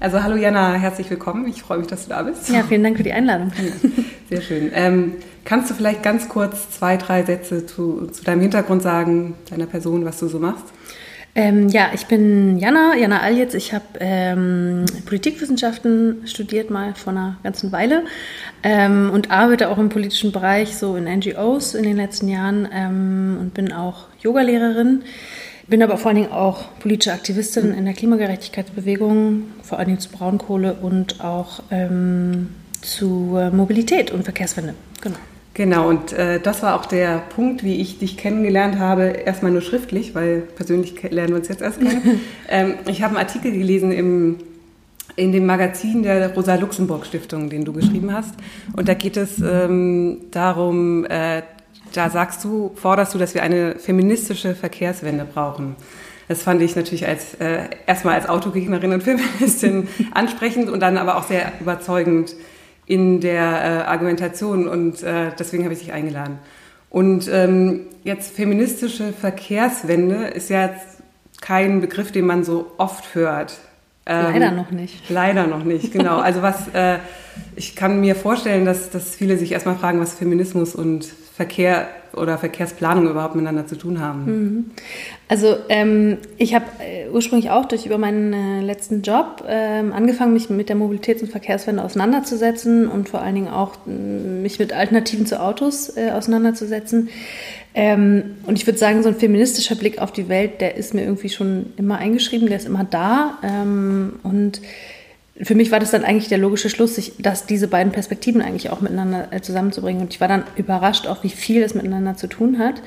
Also hallo Jana, herzlich willkommen. Ich freue mich, dass du da bist. Ja, vielen Dank für die Einladung. Sehr schön. Ähm, kannst du vielleicht ganz kurz zwei, drei Sätze zu, zu, deinem Hintergrund sagen, deiner Person, was du so machst? Ähm, ja, ich bin Jana, Jana Aljitz. Ich habe ähm, Politikwissenschaften studiert mal vor einer ganzen Weile ähm, und arbeite auch im politischen Bereich, so in NGOs in den letzten Jahren ähm, und bin auch Yogalehrerin. Bin aber vor allen Dingen auch politische Aktivistin in der Klimagerechtigkeitsbewegung, vor allen Dingen zu Braunkohle und auch ähm, zu äh, Mobilität und Verkehrswende. Genau. Genau, und äh, das war auch der Punkt, wie ich dich kennengelernt habe. Erstmal nur schriftlich, weil persönlich lernen wir uns jetzt erst kennen. ähm, ich habe einen Artikel gelesen im, in dem Magazin der Rosa-Luxemburg-Stiftung, den du geschrieben hast. Und da geht es ähm, darum, äh, da sagst du, forderst du, dass wir eine feministische Verkehrswende brauchen. Das fand ich natürlich als äh, erstmal als Autogegnerin und Feministin ansprechend und dann aber auch sehr überzeugend in der äh, Argumentation und äh, deswegen habe ich dich eingeladen. Und ähm, jetzt feministische Verkehrswende ist ja kein Begriff, den man so oft hört. Ähm, leider noch nicht. Leider noch nicht, genau. Also was äh, ich kann mir vorstellen, dass, dass viele sich erstmal fragen, was Feminismus und Verkehr oder Verkehrsplanung überhaupt miteinander zu tun haben. Mhm. Also ähm, ich habe äh, ursprünglich auch durch über meinen äh, letzten Job ähm, angefangen, mich mit der Mobilitäts- und Verkehrswende auseinanderzusetzen und vor allen Dingen auch äh, mich mit Alternativen zu Autos äh, auseinanderzusetzen. Ähm, und ich würde sagen, so ein feministischer Blick auf die Welt, der ist mir irgendwie schon immer eingeschrieben, der ist immer da. Ähm, und für mich war das dann eigentlich der logische Schluss, sich, dass diese beiden Perspektiven eigentlich auch miteinander äh, zusammenzubringen. Und ich war dann überrascht, auch wie viel es miteinander zu tun hat.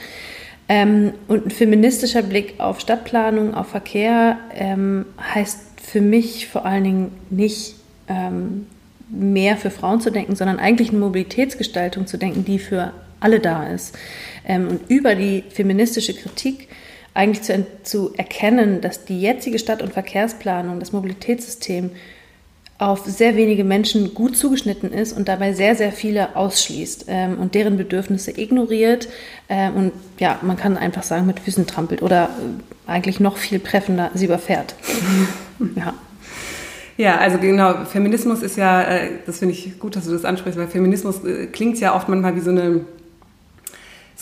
Ähm, und ein feministischer Blick auf Stadtplanung, auf Verkehr ähm, heißt für mich vor allen Dingen nicht ähm, mehr für Frauen zu denken, sondern eigentlich eine Mobilitätsgestaltung zu denken, die für alle da ist. Ähm, und über die feministische Kritik eigentlich zu, zu erkennen, dass die jetzige Stadt- und Verkehrsplanung, das Mobilitätssystem auf sehr wenige Menschen gut zugeschnitten ist und dabei sehr, sehr viele ausschließt ähm, und deren Bedürfnisse ignoriert äh, und ja, man kann einfach sagen, mit Füßen trampelt oder äh, eigentlich noch viel treffender sie überfährt. ja. Ja, also genau, Feminismus ist ja, äh, das finde ich gut, dass du das ansprichst, weil Feminismus äh, klingt ja oft manchmal wie so eine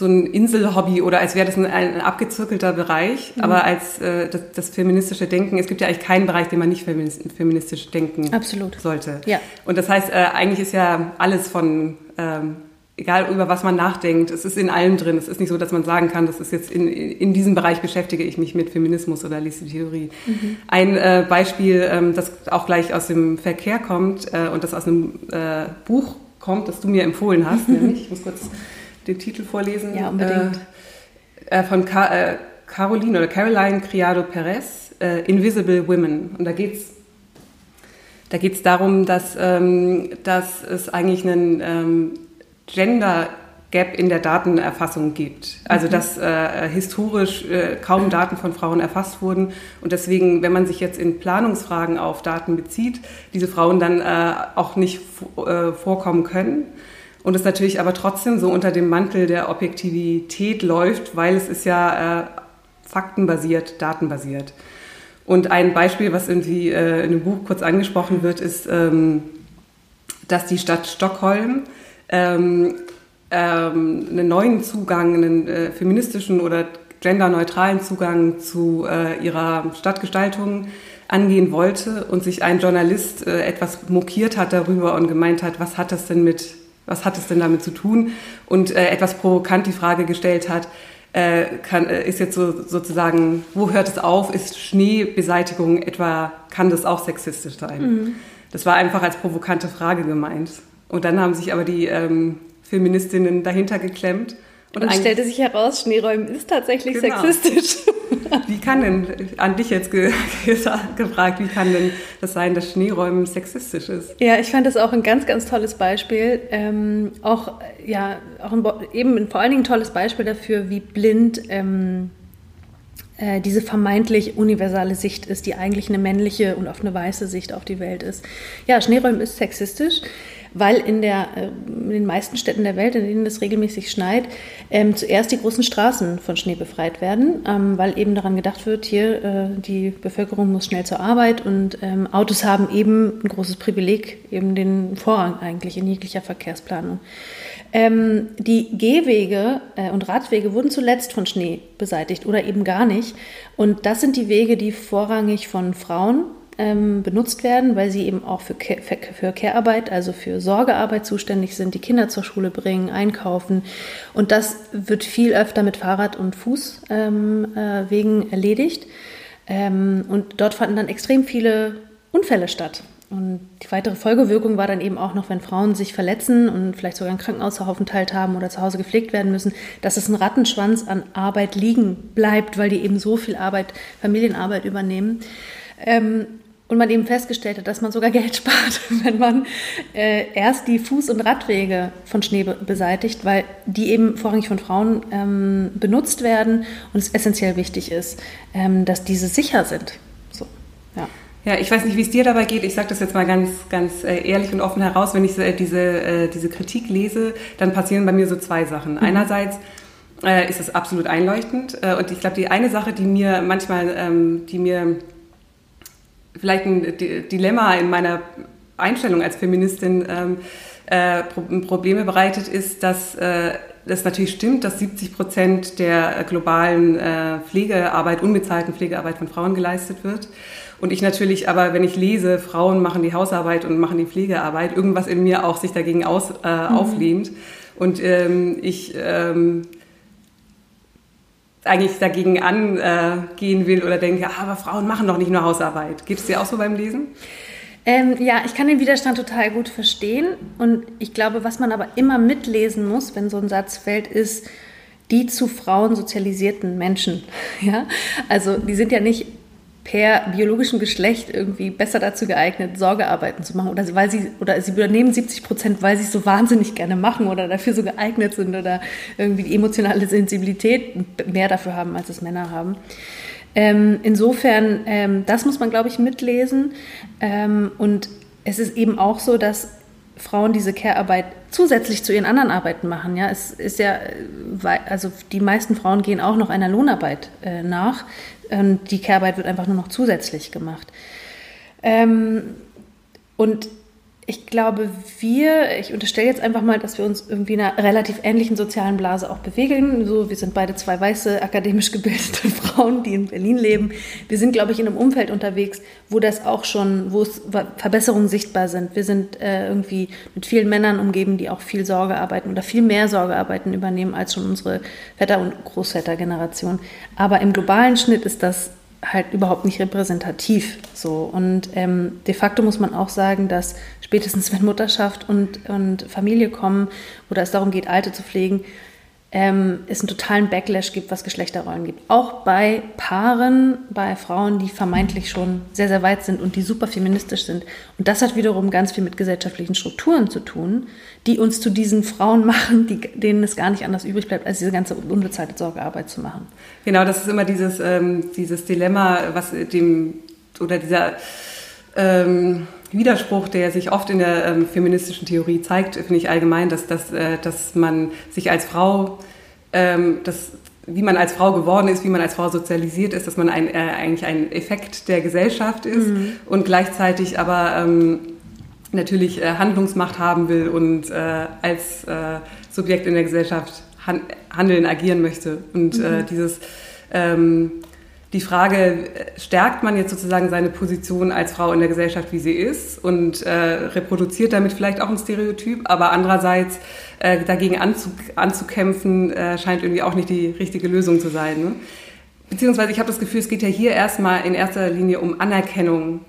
so ein Inselhobby oder als wäre das ein, ein abgezirkelter Bereich. Mhm. Aber als äh, das, das, feministische Denken, es gibt ja eigentlich keinen Bereich, den man nicht feministisch denken Absolut. sollte. Ja. Und das heißt, äh, eigentlich ist ja alles von, ähm, egal über was man nachdenkt, es ist in allem drin. Es ist nicht so, dass man sagen kann, das ist jetzt in, in diesem Bereich beschäftige ich mich mit Feminismus oder lese die Theorie. Mhm. Ein äh, Beispiel, ähm, das auch gleich aus dem Verkehr kommt äh, und das aus einem äh, Buch kommt, das du mir empfohlen hast, nämlich, ich muss kurz den Titel vorlesen? Ja, unbedingt. Äh, äh von Ka äh, Caroline oder Caroline Criado Perez, äh, Invisible Women. Und da geht es da geht's darum, dass, ähm, dass es eigentlich einen ähm, Gender Gap in der Datenerfassung gibt. Also mhm. dass äh, historisch äh, kaum Daten von Frauen erfasst wurden und deswegen, wenn man sich jetzt in Planungsfragen auf Daten bezieht, diese Frauen dann äh, auch nicht äh, vorkommen können und es natürlich aber trotzdem so unter dem Mantel der Objektivität läuft, weil es ist ja äh, faktenbasiert, datenbasiert. Und ein Beispiel, was irgendwie äh, in dem Buch kurz angesprochen wird, ist, ähm, dass die Stadt Stockholm ähm, ähm, einen neuen Zugang, einen äh, feministischen oder genderneutralen Zugang zu äh, ihrer Stadtgestaltung angehen wollte und sich ein Journalist äh, etwas mokiert hat darüber und gemeint hat, was hat das denn mit was hat es denn damit zu tun? Und äh, etwas provokant die Frage gestellt hat, äh, kann, äh, ist jetzt so, sozusagen, wo hört es auf? Ist Schneebeseitigung etwa, kann das auch sexistisch sein? Mhm. Das war einfach als provokante Frage gemeint. Und dann haben sich aber die ähm, Feministinnen dahinter geklemmt und, und stellte sich heraus, Schneeräumen ist tatsächlich genau. sexistisch. Wie kann denn, an dich jetzt ge gefragt, wie kann denn das sein, dass Schneeräumen sexistisch ist? Ja, ich fand das auch ein ganz, ganz tolles Beispiel. Ähm, auch, ja, auch ein, eben vor allen Dingen ein tolles Beispiel dafür, wie blind ähm, äh, diese vermeintlich universale Sicht ist, die eigentlich eine männliche und auf eine weiße Sicht auf die Welt ist. Ja, Schneeräumen ist sexistisch. Weil in, der, äh, in den meisten Städten der Welt, in denen es regelmäßig schneit, ähm, zuerst die großen Straßen von Schnee befreit werden, ähm, weil eben daran gedacht wird, hier äh, die Bevölkerung muss schnell zur Arbeit und ähm, Autos haben eben ein großes Privileg, eben den Vorrang eigentlich in jeglicher Verkehrsplanung. Ähm, die Gehwege äh, und Radwege wurden zuletzt von Schnee beseitigt oder eben gar nicht. Und das sind die Wege, die vorrangig von Frauen ähm, benutzt werden, weil sie eben auch für, für, Care-Arbeit, also für Sorgearbeit zuständig sind, die Kinder zur Schule bringen, einkaufen. Und das wird viel öfter mit Fahrrad- und Fußwegen ähm, äh, erledigt. Ähm, und dort fanden dann extrem viele Unfälle statt. Und die weitere Folgewirkung war dann eben auch noch, wenn Frauen sich verletzen und vielleicht sogar einen Krankenhausaufenthalt haben oder zu Hause gepflegt werden müssen, dass es ein Rattenschwanz an Arbeit liegen bleibt, weil die eben so viel Arbeit, Familienarbeit übernehmen. Ähm, und man eben festgestellt hat, dass man sogar Geld spart, wenn man äh, erst die Fuß- und Radwege von Schnee beseitigt, weil die eben vorrangig von Frauen ähm, benutzt werden und es essentiell wichtig ist, ähm, dass diese sicher sind. So, ja. Ja, ich weiß nicht, wie es dir dabei geht. Ich sage das jetzt mal ganz, ganz äh, ehrlich und offen heraus. Wenn ich äh, diese, äh, diese Kritik lese, dann passieren bei mir so zwei Sachen. Mhm. Einerseits äh, ist es absolut einleuchtend. Äh, und ich glaube, die eine Sache, die mir manchmal, ähm, die mir vielleicht ein Dilemma in meiner Einstellung als Feministin ähm, äh, Probleme bereitet, ist, dass das natürlich stimmt, dass 70 Prozent der globalen Pflegearbeit, unbezahlten Pflegearbeit von Frauen geleistet wird. Und ich natürlich aber, wenn ich lese, Frauen machen die Hausarbeit und machen die Pflegearbeit, irgendwas in mir auch sich dagegen aus, äh, mhm. auflehnt. Und ähm, ich ähm, eigentlich dagegen angehen will oder denke, ah, aber Frauen machen doch nicht nur Hausarbeit. Geht es dir auch so beim Lesen? Ähm, ja, ich kann den Widerstand total gut verstehen. Und ich glaube, was man aber immer mitlesen muss, wenn so ein Satz fällt, ist, die zu Frauen sozialisierten Menschen. Ja? Also die sind ja nicht per biologischem Geschlecht irgendwie besser dazu geeignet, Sorgearbeiten zu machen oder weil sie oder sie übernehmen 70 Prozent, weil sie es so wahnsinnig gerne machen oder dafür so geeignet sind oder irgendwie die emotionale Sensibilität mehr dafür haben, als es Männer haben. Ähm, insofern, ähm, das muss man, glaube ich, mitlesen. Ähm, und es ist eben auch so, dass Frauen diese Care-Arbeit zusätzlich zu ihren anderen Arbeiten machen. Ja, es ist ja, also die meisten Frauen gehen auch noch einer Lohnarbeit äh, nach. Ähm, die Care-Arbeit wird einfach nur noch zusätzlich gemacht. Ähm, und ich glaube, wir, ich unterstelle jetzt einfach mal, dass wir uns irgendwie in einer relativ ähnlichen sozialen Blase auch bewegen. So, wir sind beide zwei weiße, akademisch gebildete Frauen, die in Berlin leben. Wir sind, glaube ich, in einem Umfeld unterwegs, wo das auch schon, wo es Verbesserungen sichtbar sind. Wir sind äh, irgendwie mit vielen Männern umgeben, die auch viel Sorgearbeiten oder viel mehr Sorgearbeiten übernehmen als schon unsere Väter- und Großvätergeneration. Aber im globalen Schnitt ist das halt überhaupt nicht repräsentativ. So. Und ähm, de facto muss man auch sagen, dass spätestens wenn Mutterschaft und, und Familie kommen oder es darum geht, Alte zu pflegen, ähm, es einen totalen Backlash gibt, was Geschlechterrollen gibt. Auch bei Paaren, bei Frauen, die vermeintlich schon sehr, sehr weit sind und die super feministisch sind. Und das hat wiederum ganz viel mit gesellschaftlichen Strukturen zu tun, die uns zu diesen Frauen machen, die, denen es gar nicht anders übrig bleibt, als diese ganze unbezahlte Sorgearbeit zu machen. Genau, das ist immer dieses, ähm, dieses Dilemma, was dem, oder dieser ähm, Widerspruch, der sich oft in der ähm, feministischen Theorie zeigt, finde ich allgemein, dass, dass, äh, dass man sich als Frau, ähm, das, wie man als Frau geworden ist, wie man als Frau sozialisiert ist, dass man ein, äh, eigentlich ein Effekt der Gesellschaft ist mhm. und gleichzeitig aber ähm, natürlich äh, Handlungsmacht haben will und äh, als äh, Subjekt in der Gesellschaft han handeln, agieren möchte. Und äh, mhm. dieses ähm, die Frage, stärkt man jetzt sozusagen seine Position als Frau in der Gesellschaft, wie sie ist und äh, reproduziert damit vielleicht auch ein Stereotyp, aber andererseits äh, dagegen anzu, anzukämpfen, äh, scheint irgendwie auch nicht die richtige Lösung zu sein. Ne? Beziehungsweise ich habe das Gefühl, es geht ja hier erstmal in erster Linie um Anerkennung.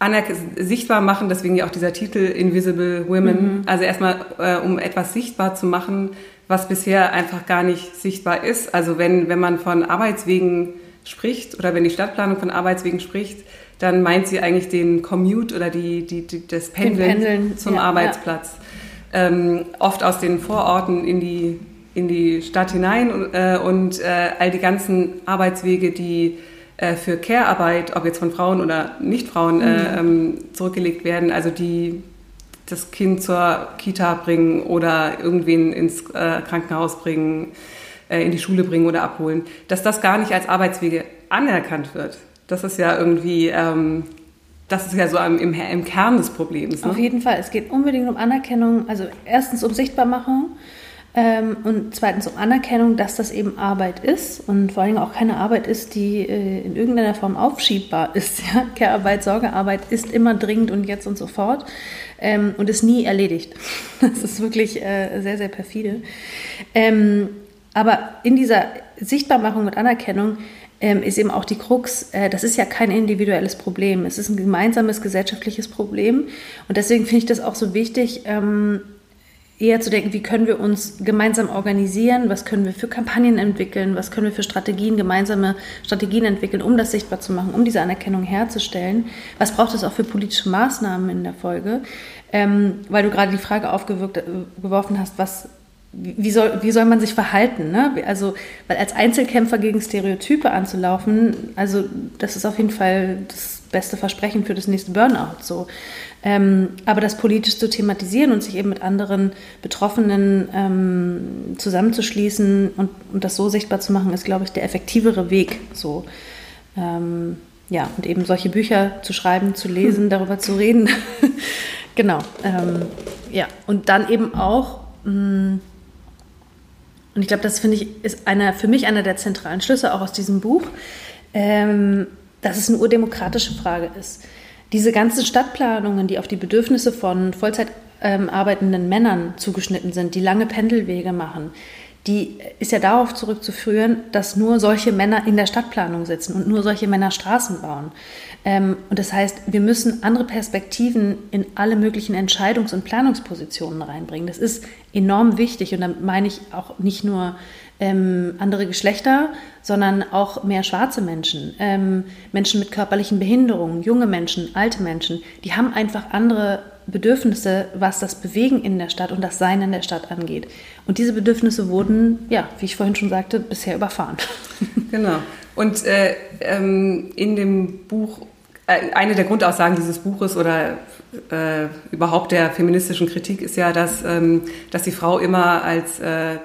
Anerk sichtbar machen, deswegen ja auch dieser Titel Invisible Women. Mhm. Also erstmal, äh, um etwas sichtbar zu machen, was bisher einfach gar nicht sichtbar ist. Also wenn, wenn man von Arbeitswegen spricht oder wenn die Stadtplanung von Arbeitswegen spricht, dann meint sie eigentlich den Commute oder die, die, die das Pendeln, Pendeln zum ja, Arbeitsplatz. Ja. Ähm, oft aus den Vororten in die, in die Stadt hinein äh, und äh, all die ganzen Arbeitswege, die äh, für Care-Arbeit, ob jetzt von Frauen oder Nicht-Frauen, äh, mhm. ähm, zurückgelegt werden, also die das Kind zur Kita bringen oder irgendwen ins äh, Krankenhaus bringen, äh, in die Schule bringen oder abholen, dass das gar nicht als Arbeitswege anerkannt wird. Das ist ja irgendwie, ähm, das ist ja so im, im, im Kern des Problems. Ne? Auf jeden Fall. Es geht unbedingt um Anerkennung, also erstens um Sichtbarmachung und zweitens um Anerkennung, dass das eben Arbeit ist und vor allem auch keine Arbeit ist, die äh, in irgendeiner Form aufschiebbar ist. Ja? Care-Arbeit, Sorgearbeit ist immer dringend und jetzt und sofort ähm, und ist nie erledigt. Das ist wirklich äh, sehr, sehr perfide. Ähm, aber in dieser Sichtbarmachung und Anerkennung ähm, ist eben auch die Krux, äh, das ist ja kein individuelles Problem, es ist ein gemeinsames gesellschaftliches Problem. Und deswegen finde ich das auch so wichtig, ähm, eher zu denken, wie können wir uns gemeinsam organisieren, was können wir für Kampagnen entwickeln, was können wir für Strategien, gemeinsame Strategien entwickeln, um das sichtbar zu machen, um diese Anerkennung herzustellen. Was braucht es auch für politische Maßnahmen in der Folge? Ähm, weil du gerade die Frage aufgeworfen äh, hast, was wie soll, wie soll man sich verhalten? Ne? Also, weil als Einzelkämpfer gegen Stereotype anzulaufen, also das ist auf jeden Fall das beste Versprechen für das nächste Burnout. So. Ähm, aber das politisch zu thematisieren und sich eben mit anderen Betroffenen ähm, zusammenzuschließen und, und das so sichtbar zu machen, ist, glaube ich, der effektivere Weg. So. Ähm, ja, und eben solche Bücher zu schreiben, zu lesen, hm. darüber zu reden. genau. Ähm, ja, und dann eben auch mh, hm, und ich glaube, das finde ich, ist einer, für mich einer der zentralen Schlüsse auch aus diesem Buch, ähm, dass es eine urdemokratische Frage ist. Diese ganzen Stadtplanungen, die auf die Bedürfnisse von Vollzeit ähm, arbeitenden Männern zugeschnitten sind, die lange Pendelwege machen, die ist ja darauf zurückzuführen, dass nur solche Männer in der Stadtplanung sitzen und nur solche Männer Straßen bauen. Ähm, und das heißt, wir müssen andere Perspektiven in alle möglichen Entscheidungs- und Planungspositionen reinbringen. Das ist enorm wichtig und da meine ich auch nicht nur ähm, andere Geschlechter, sondern auch mehr schwarze Menschen, ähm, Menschen mit körperlichen Behinderungen, junge Menschen, alte Menschen, die haben einfach andere Bedürfnisse, was das Bewegen in der Stadt und das Sein in der Stadt angeht. Und diese Bedürfnisse wurden, ja, wie ich vorhin schon sagte, bisher überfahren. Genau. Und äh, ähm, in dem Buch, äh, eine der Grundaussagen dieses Buches oder äh, überhaupt der feministischen Kritik ist ja, dass, ähm, dass die Frau immer als äh,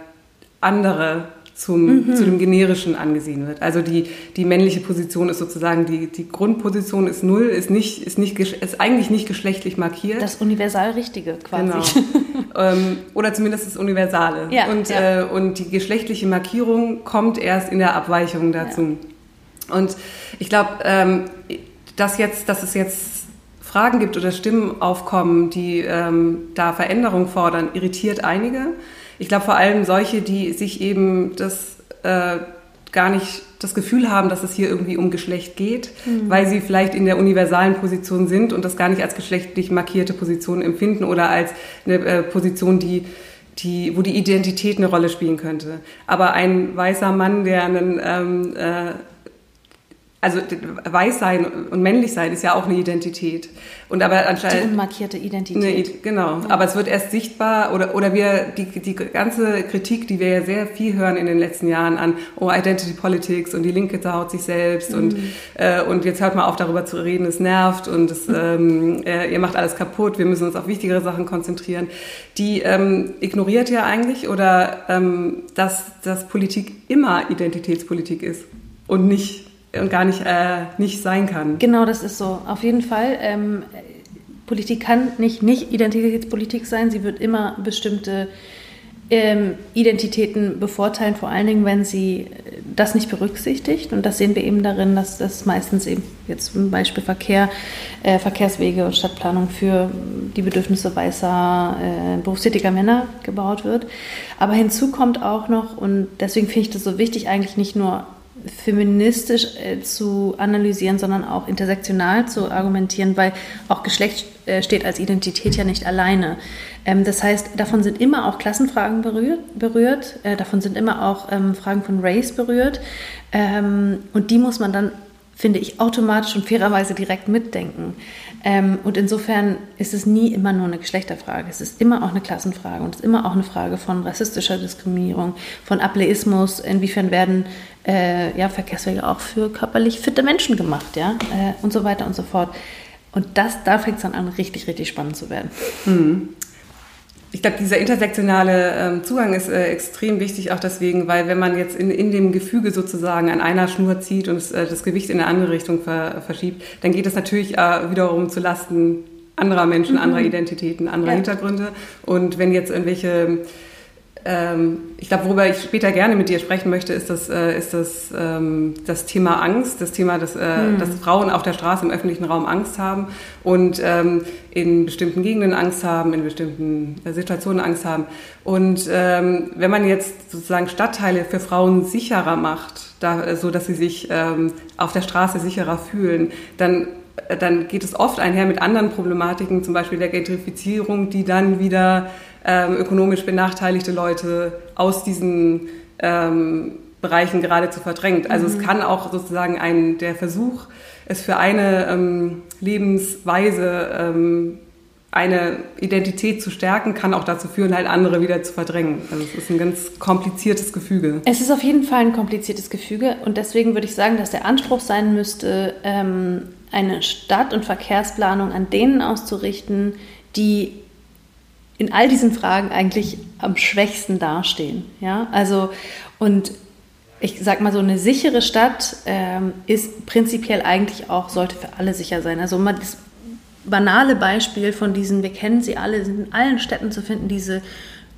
andere zum, mhm. zu dem Generischen angesehen wird. Also die, die männliche Position ist sozusagen, die, die Grundposition ist null, ist, nicht, ist, nicht, ist eigentlich nicht geschlechtlich markiert. Das universal Richtige quasi. Genau. ähm, oder zumindest das Universale. Ja, und, ja. Äh, und die geschlechtliche Markierung kommt erst in der Abweichung dazu. Ja. Und ich glaube, ähm, dass, jetzt, dass es jetzt Fragen gibt oder Stimmen aufkommen, die ähm, da Veränderung fordern, irritiert einige. Ich glaube vor allem solche, die sich eben das äh, gar nicht das Gefühl haben, dass es hier irgendwie um Geschlecht geht, mhm. weil sie vielleicht in der universalen Position sind und das gar nicht als geschlechtlich markierte Position empfinden oder als eine äh, Position, die die, wo die Identität eine Rolle spielen könnte. Aber ein weißer Mann, der einen ähm, äh, also weiß sein und männlich sein ist ja auch eine Identität. Und aber anscheinend. Die unmarkierte Identität. Eine, genau. Ja. Aber es wird erst sichtbar oder, oder wir, die, die ganze Kritik, die wir ja sehr viel hören in den letzten Jahren an, oh, Identity Politics und die Linke zerhaut sich selbst mhm. und, äh, und jetzt hört mal auf darüber zu reden, es nervt und es, ähm, äh, ihr macht alles kaputt, wir müssen uns auf wichtigere Sachen konzentrieren. Die ähm, ignoriert ja eigentlich oder, ähm, dass, dass Politik immer Identitätspolitik ist und nicht und gar nicht, äh, nicht sein kann. Genau, das ist so. Auf jeden Fall. Ähm, Politik kann nicht nicht Identitätspolitik sein. Sie wird immer bestimmte ähm, Identitäten bevorteilen, vor allen Dingen, wenn sie das nicht berücksichtigt. Und das sehen wir eben darin, dass das meistens eben jetzt zum Beispiel Verkehr, äh, Verkehrswege und Stadtplanung für die Bedürfnisse weißer, äh, berufstätiger Männer gebaut wird. Aber hinzu kommt auch noch, und deswegen finde ich das so wichtig, eigentlich nicht nur feministisch äh, zu analysieren, sondern auch intersektional zu argumentieren, weil auch Geschlecht äh, steht als Identität ja nicht alleine. Ähm, das heißt, davon sind immer auch Klassenfragen berührt, berührt äh, davon sind immer auch ähm, Fragen von Race berührt ähm, und die muss man dann finde ich, automatisch und fairerweise direkt mitdenken. Ähm, und insofern ist es nie immer nur eine Geschlechterfrage. Es ist immer auch eine Klassenfrage und es ist immer auch eine Frage von rassistischer Diskriminierung, von Ableismus. Inwiefern werden äh, ja, Verkehrswege auch für körperlich fitte Menschen gemacht, ja, äh, und so weiter und so fort. Und das, da fängt es dann an, richtig, richtig spannend zu werden. Mhm. Ich glaube, dieser intersektionale ähm, Zugang ist äh, extrem wichtig, auch deswegen, weil wenn man jetzt in, in dem Gefüge sozusagen an einer Schnur zieht und äh, das Gewicht in eine andere Richtung ver, verschiebt, dann geht es natürlich äh, wiederum zu Lasten anderer Menschen, mhm. anderer Identitäten, anderer ja. Hintergründe. Und wenn jetzt irgendwelche ich glaube, worüber ich später gerne mit dir sprechen möchte, ist das, äh, ist das, ähm, das Thema Angst, das Thema, dass, äh, hm. dass Frauen auf der Straße im öffentlichen Raum Angst haben und ähm, in bestimmten Gegenden Angst haben, in bestimmten äh, Situationen Angst haben. Und ähm, wenn man jetzt sozusagen Stadtteile für Frauen sicherer macht, da, so dass sie sich ähm, auf der Straße sicherer fühlen, dann dann geht es oft einher mit anderen Problematiken, zum Beispiel der Gentrifizierung, die dann wieder ähm, ökonomisch benachteiligte Leute aus diesen ähm, Bereichen geradezu verdrängt. Also mhm. es kann auch sozusagen ein, der Versuch, es für eine ähm, Lebensweise, ähm, eine Identität zu stärken, kann auch dazu führen, halt andere wieder zu verdrängen. Also es ist ein ganz kompliziertes Gefüge. Es ist auf jeden Fall ein kompliziertes Gefüge und deswegen würde ich sagen, dass der Anspruch sein müsste, ähm, eine Stadt- und Verkehrsplanung an denen auszurichten, die in all diesen Fragen eigentlich am schwächsten dastehen. Ja? Also, und ich sag mal so, eine sichere Stadt ähm, ist prinzipiell eigentlich auch, sollte für alle sicher sein. Also mal das banale Beispiel von diesen, wir kennen sie alle, sind in allen Städten zu finden, diese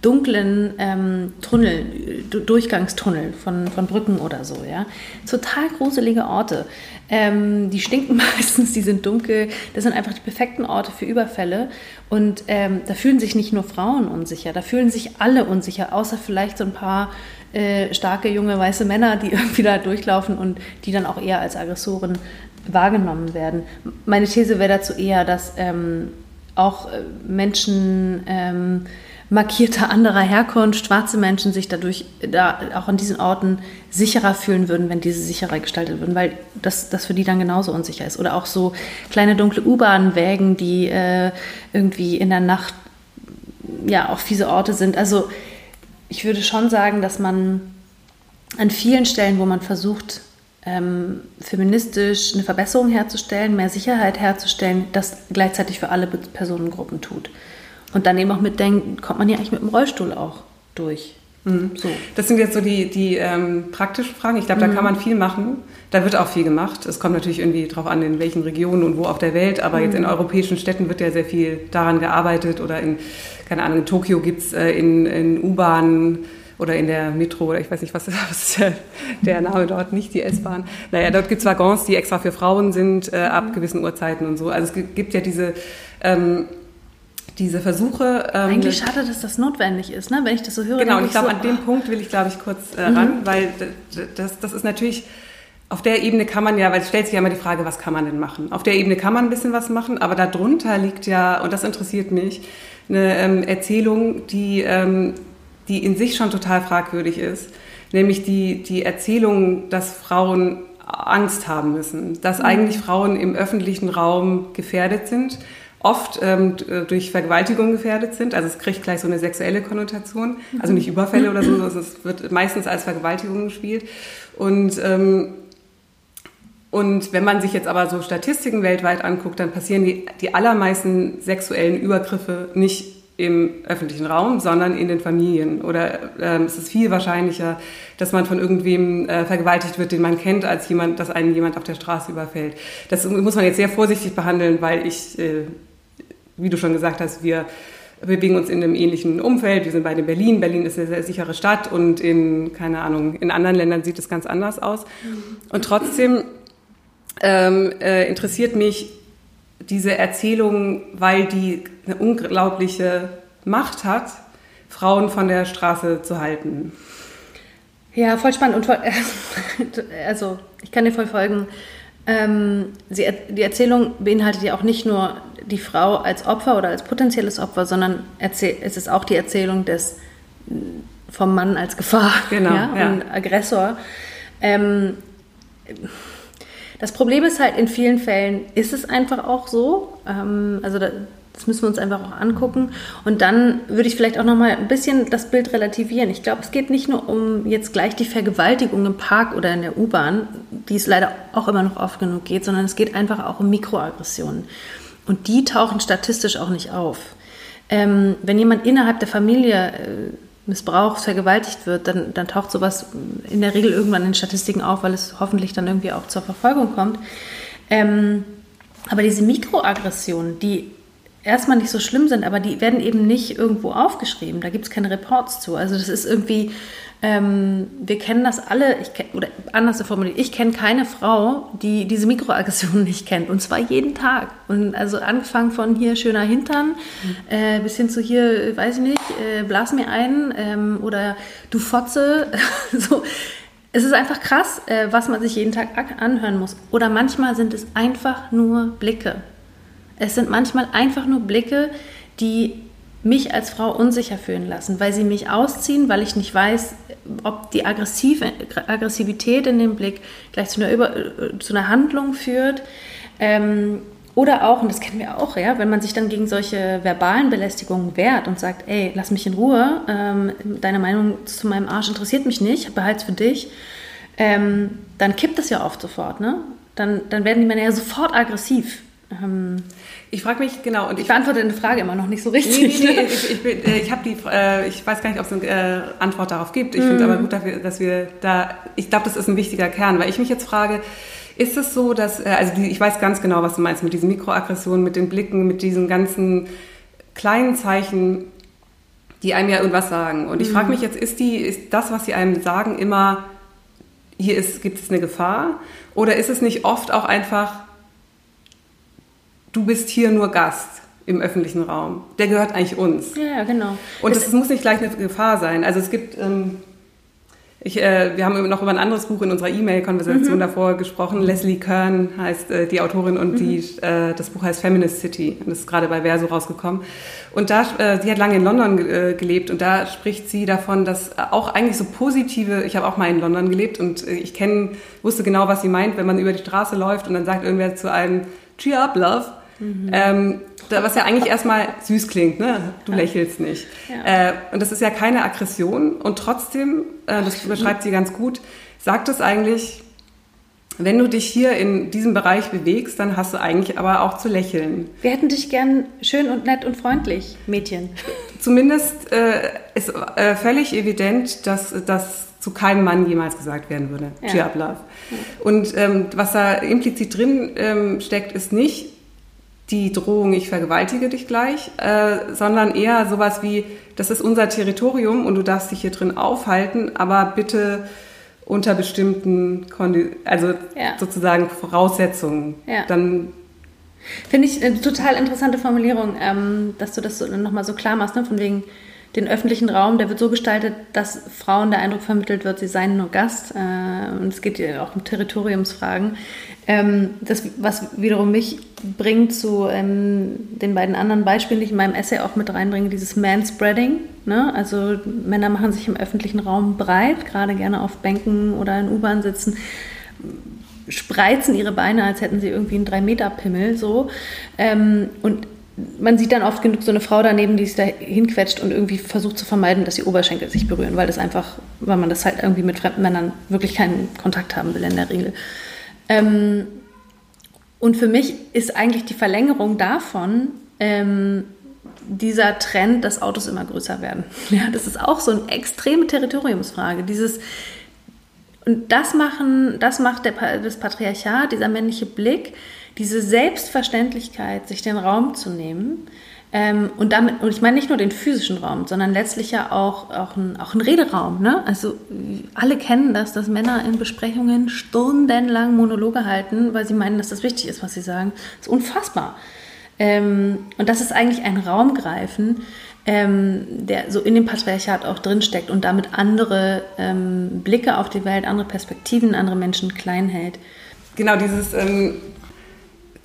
dunklen ähm, Tunnel, Durchgangstunnel von, von Brücken oder so, ja. Total gruselige Orte. Ähm, die stinken meistens, die sind dunkel. Das sind einfach die perfekten Orte für Überfälle. Und ähm, da fühlen sich nicht nur Frauen unsicher, da fühlen sich alle unsicher, außer vielleicht so ein paar äh, starke junge weiße Männer, die irgendwie da durchlaufen und die dann auch eher als Aggressoren wahrgenommen werden. Meine These wäre dazu eher, dass ähm, auch äh, Menschen ähm, markierter anderer Herkunft, schwarze Menschen sich dadurch da auch an diesen Orten sicherer fühlen würden, wenn diese sicherer gestaltet würden, weil das, das für die dann genauso unsicher ist. Oder auch so kleine dunkle U-Bahn-Wägen, die äh, irgendwie in der Nacht ja auch fiese Orte sind. Also ich würde schon sagen, dass man an vielen Stellen, wo man versucht, ähm, feministisch eine Verbesserung herzustellen, mehr Sicherheit herzustellen, das gleichzeitig für alle Personengruppen tut. Und dann eben auch mitdenken, kommt man ja eigentlich mit dem Rollstuhl auch durch. Mhm. So. Das sind jetzt so die, die ähm, praktischen Fragen. Ich glaube, da mhm. kann man viel machen. Da wird auch viel gemacht. Es kommt natürlich irgendwie darauf an, in welchen Regionen und wo auf der Welt. Aber mhm. jetzt in mhm. europäischen Städten wird ja sehr viel daran gearbeitet. Oder in, keine Ahnung, in Tokio gibt es äh, in, in U-Bahnen oder in der Metro oder ich weiß nicht, was, was ist der, der Name dort, nicht die S-Bahn. Naja, dort gibt es Waggons, die extra für Frauen sind, äh, ab mhm. gewissen Uhrzeiten und so. Also es gibt ja diese ähm, diese Versuche. Ähm, Eigentlich schade, dass das notwendig ist, ne? wenn ich das so höre. Genau, und ich glaube, so, an dem Punkt will ich, glaube ich, kurz äh, mhm. ran, weil das, das ist natürlich, auf der Ebene kann man ja, weil es stellt sich ja immer die Frage, was kann man denn machen? Auf der Ebene kann man ein bisschen was machen, aber darunter liegt ja, und das interessiert mich, eine ähm, Erzählung, die, ähm, die in sich schon total fragwürdig ist, nämlich die, die Erzählung, dass Frauen Angst haben müssen, dass mhm. eigentlich Frauen im öffentlichen Raum gefährdet sind oft ähm, äh, durch Vergewaltigung gefährdet sind. Also es kriegt gleich so eine sexuelle Konnotation. Also nicht Überfälle oder so, sondern es wird meistens als Vergewaltigung gespielt. Und, ähm, und wenn man sich jetzt aber so Statistiken weltweit anguckt, dann passieren die, die allermeisten sexuellen Übergriffe nicht im öffentlichen Raum, sondern in den Familien. Oder ähm, es ist viel wahrscheinlicher, dass man von irgendwem äh, vergewaltigt wird, den man kennt, als jemand, dass einen jemand auf der Straße überfällt. Das muss man jetzt sehr vorsichtig behandeln, weil ich äh, wie du schon gesagt hast, wir bewegen uns in einem ähnlichen Umfeld. Wir sind beide in Berlin. Berlin ist eine sehr sichere Stadt und in, keine Ahnung, in anderen Ländern sieht es ganz anders aus. Mhm. Und trotzdem ähm, äh, interessiert mich diese Erzählung, weil die eine unglaubliche Macht hat, Frauen von der Straße zu halten. Ja, voll spannend. Und voll, also, ich kann dir voll folgen. Ähm, sie, die Erzählung beinhaltet ja auch nicht nur die Frau als Opfer oder als potenzielles Opfer, sondern es ist auch die Erzählung des vom Mann als Gefahr genau, ja, ja. und Aggressor. Ähm, das Problem ist halt, in vielen Fällen ist es einfach auch so. Ähm, also da, das müssen wir uns einfach auch angucken. Und dann würde ich vielleicht auch noch mal ein bisschen das Bild relativieren. Ich glaube, es geht nicht nur um jetzt gleich die Vergewaltigung im Park oder in der U-Bahn, die es leider auch immer noch oft genug geht, sondern es geht einfach auch um Mikroaggressionen. Und die tauchen statistisch auch nicht auf. Ähm, wenn jemand innerhalb der Familie äh, missbraucht, vergewaltigt wird, dann, dann taucht sowas in der Regel irgendwann in Statistiken auf, weil es hoffentlich dann irgendwie auch zur Verfolgung kommt. Ähm, aber diese Mikroaggressionen, die erstmal nicht so schlimm sind, aber die werden eben nicht irgendwo aufgeschrieben. Da gibt es keine Reports zu. Also das ist irgendwie, ähm, wir kennen das alle, ich kenn, oder anders formuliert, ich kenne keine Frau, die diese Mikroaggressionen nicht kennt. Und zwar jeden Tag. Und also angefangen von hier schöner Hintern mhm. äh, bis hin zu hier, weiß ich nicht, äh, blas mir ein ähm, oder du Fotze. so. Es ist einfach krass, äh, was man sich jeden Tag anhören muss. Oder manchmal sind es einfach nur Blicke. Es sind manchmal einfach nur Blicke, die mich als Frau unsicher fühlen lassen, weil sie mich ausziehen, weil ich nicht weiß, ob die Aggressive, Aggressivität in dem Blick gleich zu einer, Über, äh, zu einer Handlung führt. Ähm, oder auch, und das kennen wir auch, ja, wenn man sich dann gegen solche verbalen Belästigungen wehrt und sagt, ey, lass mich in Ruhe, ähm, deine Meinung zu meinem Arsch interessiert mich nicht, behalte es für dich, ähm, dann kippt es ja oft sofort, ne? Dann, dann werden die Männer ja sofort aggressiv. Ähm, ich frage mich, genau. Und ich, ich beantworte eine Frage immer noch nicht so richtig. Nee, nee, nee, ich, ich, äh, ich, die, äh, ich weiß gar nicht, ob es eine äh, Antwort darauf gibt. Ich mm. finde aber gut, dass wir da, ich glaube, das ist ein wichtiger Kern, weil ich mich jetzt frage, ist es so, dass, äh, also die, ich weiß ganz genau, was du meinst mit diesen Mikroaggressionen, mit den Blicken, mit diesen ganzen kleinen Zeichen, die einem ja irgendwas sagen. Und ich frage mhm. mich jetzt, ist, die, ist das, was sie einem sagen, immer, hier ist, gibt es eine Gefahr? Oder ist es nicht oft auch einfach, du bist hier nur Gast im öffentlichen Raum. Der gehört eigentlich uns. Ja, genau. Und es muss nicht gleich eine Gefahr sein. Also es gibt, ähm, ich, äh, wir haben noch über ein anderes Buch in unserer E-Mail-Konversation mhm. davor gesprochen. Leslie Kern heißt äh, die Autorin und mhm. die, äh, das Buch heißt Feminist City. Und das ist gerade bei Verso rausgekommen. Und da, äh, sie hat lange in London äh, gelebt und da spricht sie davon, dass auch eigentlich so positive, ich habe auch mal in London gelebt und äh, ich kenne, wusste genau, was sie meint, wenn man über die Straße läuft und dann sagt irgendwer zu einem, Cheer up, Love. Mhm. Ähm, was ja eigentlich erstmal süß klingt, ne? Du ja. lächelst nicht. Ja. Äh, und das ist ja keine Aggression. Und trotzdem, äh, das beschreibt sie ganz gut, sagt es eigentlich, wenn du dich hier in diesem Bereich bewegst, dann hast du eigentlich aber auch zu lächeln. Wir hätten dich gern schön und nett und freundlich, Mädchen. Zumindest äh, ist äh, völlig evident, dass das zu keinem Mann jemals gesagt werden würde. Ja. Cheer up, love. Und ähm, was da implizit drin ähm, steckt, ist nicht, die Drohung, ich vergewaltige dich gleich, äh, sondern eher sowas wie, das ist unser Territorium und du darfst dich hier drin aufhalten, aber bitte unter bestimmten, Kondi also ja. sozusagen Voraussetzungen. Ja. Dann Finde ich eine total interessante Formulierung, ähm, dass du das so, nochmal so klar machst, ne? von wegen, den öffentlichen Raum, der wird so gestaltet, dass Frauen der Eindruck vermittelt wird, sie seien nur Gast. Äh, und es geht ja auch um Territoriumsfragen. Ähm, das, was wiederum mich bringt zu ähm, den beiden anderen Beispielen, die ich in meinem Essay auch mit reinbringe, dieses Manspreading. Ne? Also Männer machen sich im öffentlichen Raum breit, gerade gerne auf Bänken oder in U-Bahn sitzen spreizen ihre Beine, als hätten sie irgendwie einen 3-Meter-Pimmel so. Ähm, und man sieht dann oft genug so eine Frau daneben, die sich da hinquetscht und irgendwie versucht zu vermeiden, dass die Oberschenkel sich berühren, weil das einfach, weil man das halt irgendwie mit fremden Männern wirklich keinen Kontakt haben will in der Regel. Ähm, und für mich ist eigentlich die Verlängerung davon ähm, dieser Trend, dass Autos immer größer werden. Ja, das ist auch so eine extreme Territoriumsfrage. Dieses und das machen, das macht der, das Patriarchat, dieser männliche Blick, diese Selbstverständlichkeit, sich den Raum zu nehmen. Ähm, und damit, und ich meine nicht nur den physischen Raum, sondern letztlich ja auch, auch, ein, auch ein Rederaum. Ne? Also alle kennen das, dass Männer in Besprechungen stundenlang Monologe halten, weil sie meinen, dass das wichtig ist, was sie sagen. Das ist unfassbar. Ähm, und das ist eigentlich ein Raumgreifen, ähm, der so in dem Patriarchat auch drinsteckt und damit andere ähm, Blicke auf die Welt, andere Perspektiven, andere Menschen klein hält. Genau, dieses ähm,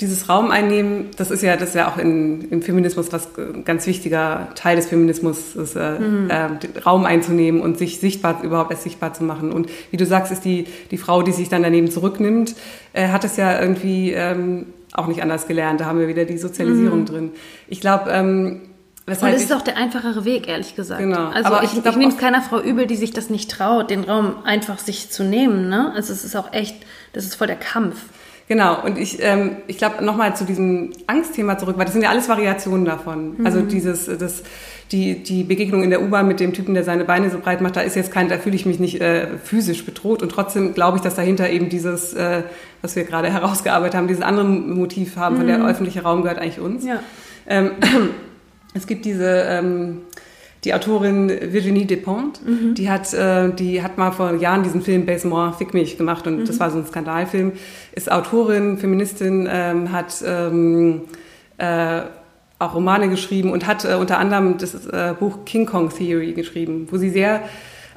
dieses Raum einnehmen, das ist ja, das ist ja auch in, im Feminismus was äh, ganz wichtiger Teil des Feminismus, ist, äh, mhm. äh, Raum einzunehmen und sich sichtbar, überhaupt erst sichtbar zu machen. Und wie du sagst, ist die, die Frau, die sich dann daneben zurücknimmt, äh, hat es ja irgendwie ähm, auch nicht anders gelernt. Da haben wir wieder die Sozialisierung mhm. drin. Ich glaube, ähm, Weshalb und das ist auch der einfachere Weg, ehrlich gesagt. Genau. Also Aber ich, ich, ich nehme es keiner Frau übel, die sich das nicht traut, den Raum einfach sich zu nehmen. Ne? Also es ist auch echt, das ist voll der Kampf. Genau, und ich, ähm, ich glaube, nochmal zu diesem Angstthema zurück, weil das sind ja alles Variationen davon. Mhm. Also dieses, das, die, die Begegnung in der U-Bahn mit dem Typen, der seine Beine so breit macht, da ist jetzt kein, da fühle ich mich nicht äh, physisch bedroht und trotzdem glaube ich, dass dahinter eben dieses, äh, was wir gerade herausgearbeitet haben, dieses andere Motiv haben, von der mhm. öffentliche Raum gehört eigentlich uns. Ja. Ähm, es gibt diese, ähm, die Autorin Virginie Despentes, mhm. die hat, äh, die hat mal vor Jahren diesen Film Baise-moi, Fick mich gemacht und mhm. das war so ein Skandalfilm. Ist Autorin, Feministin, ähm, hat ähm, äh, auch Romane geschrieben und hat äh, unter anderem das äh, Buch King Kong Theory geschrieben, wo sie sehr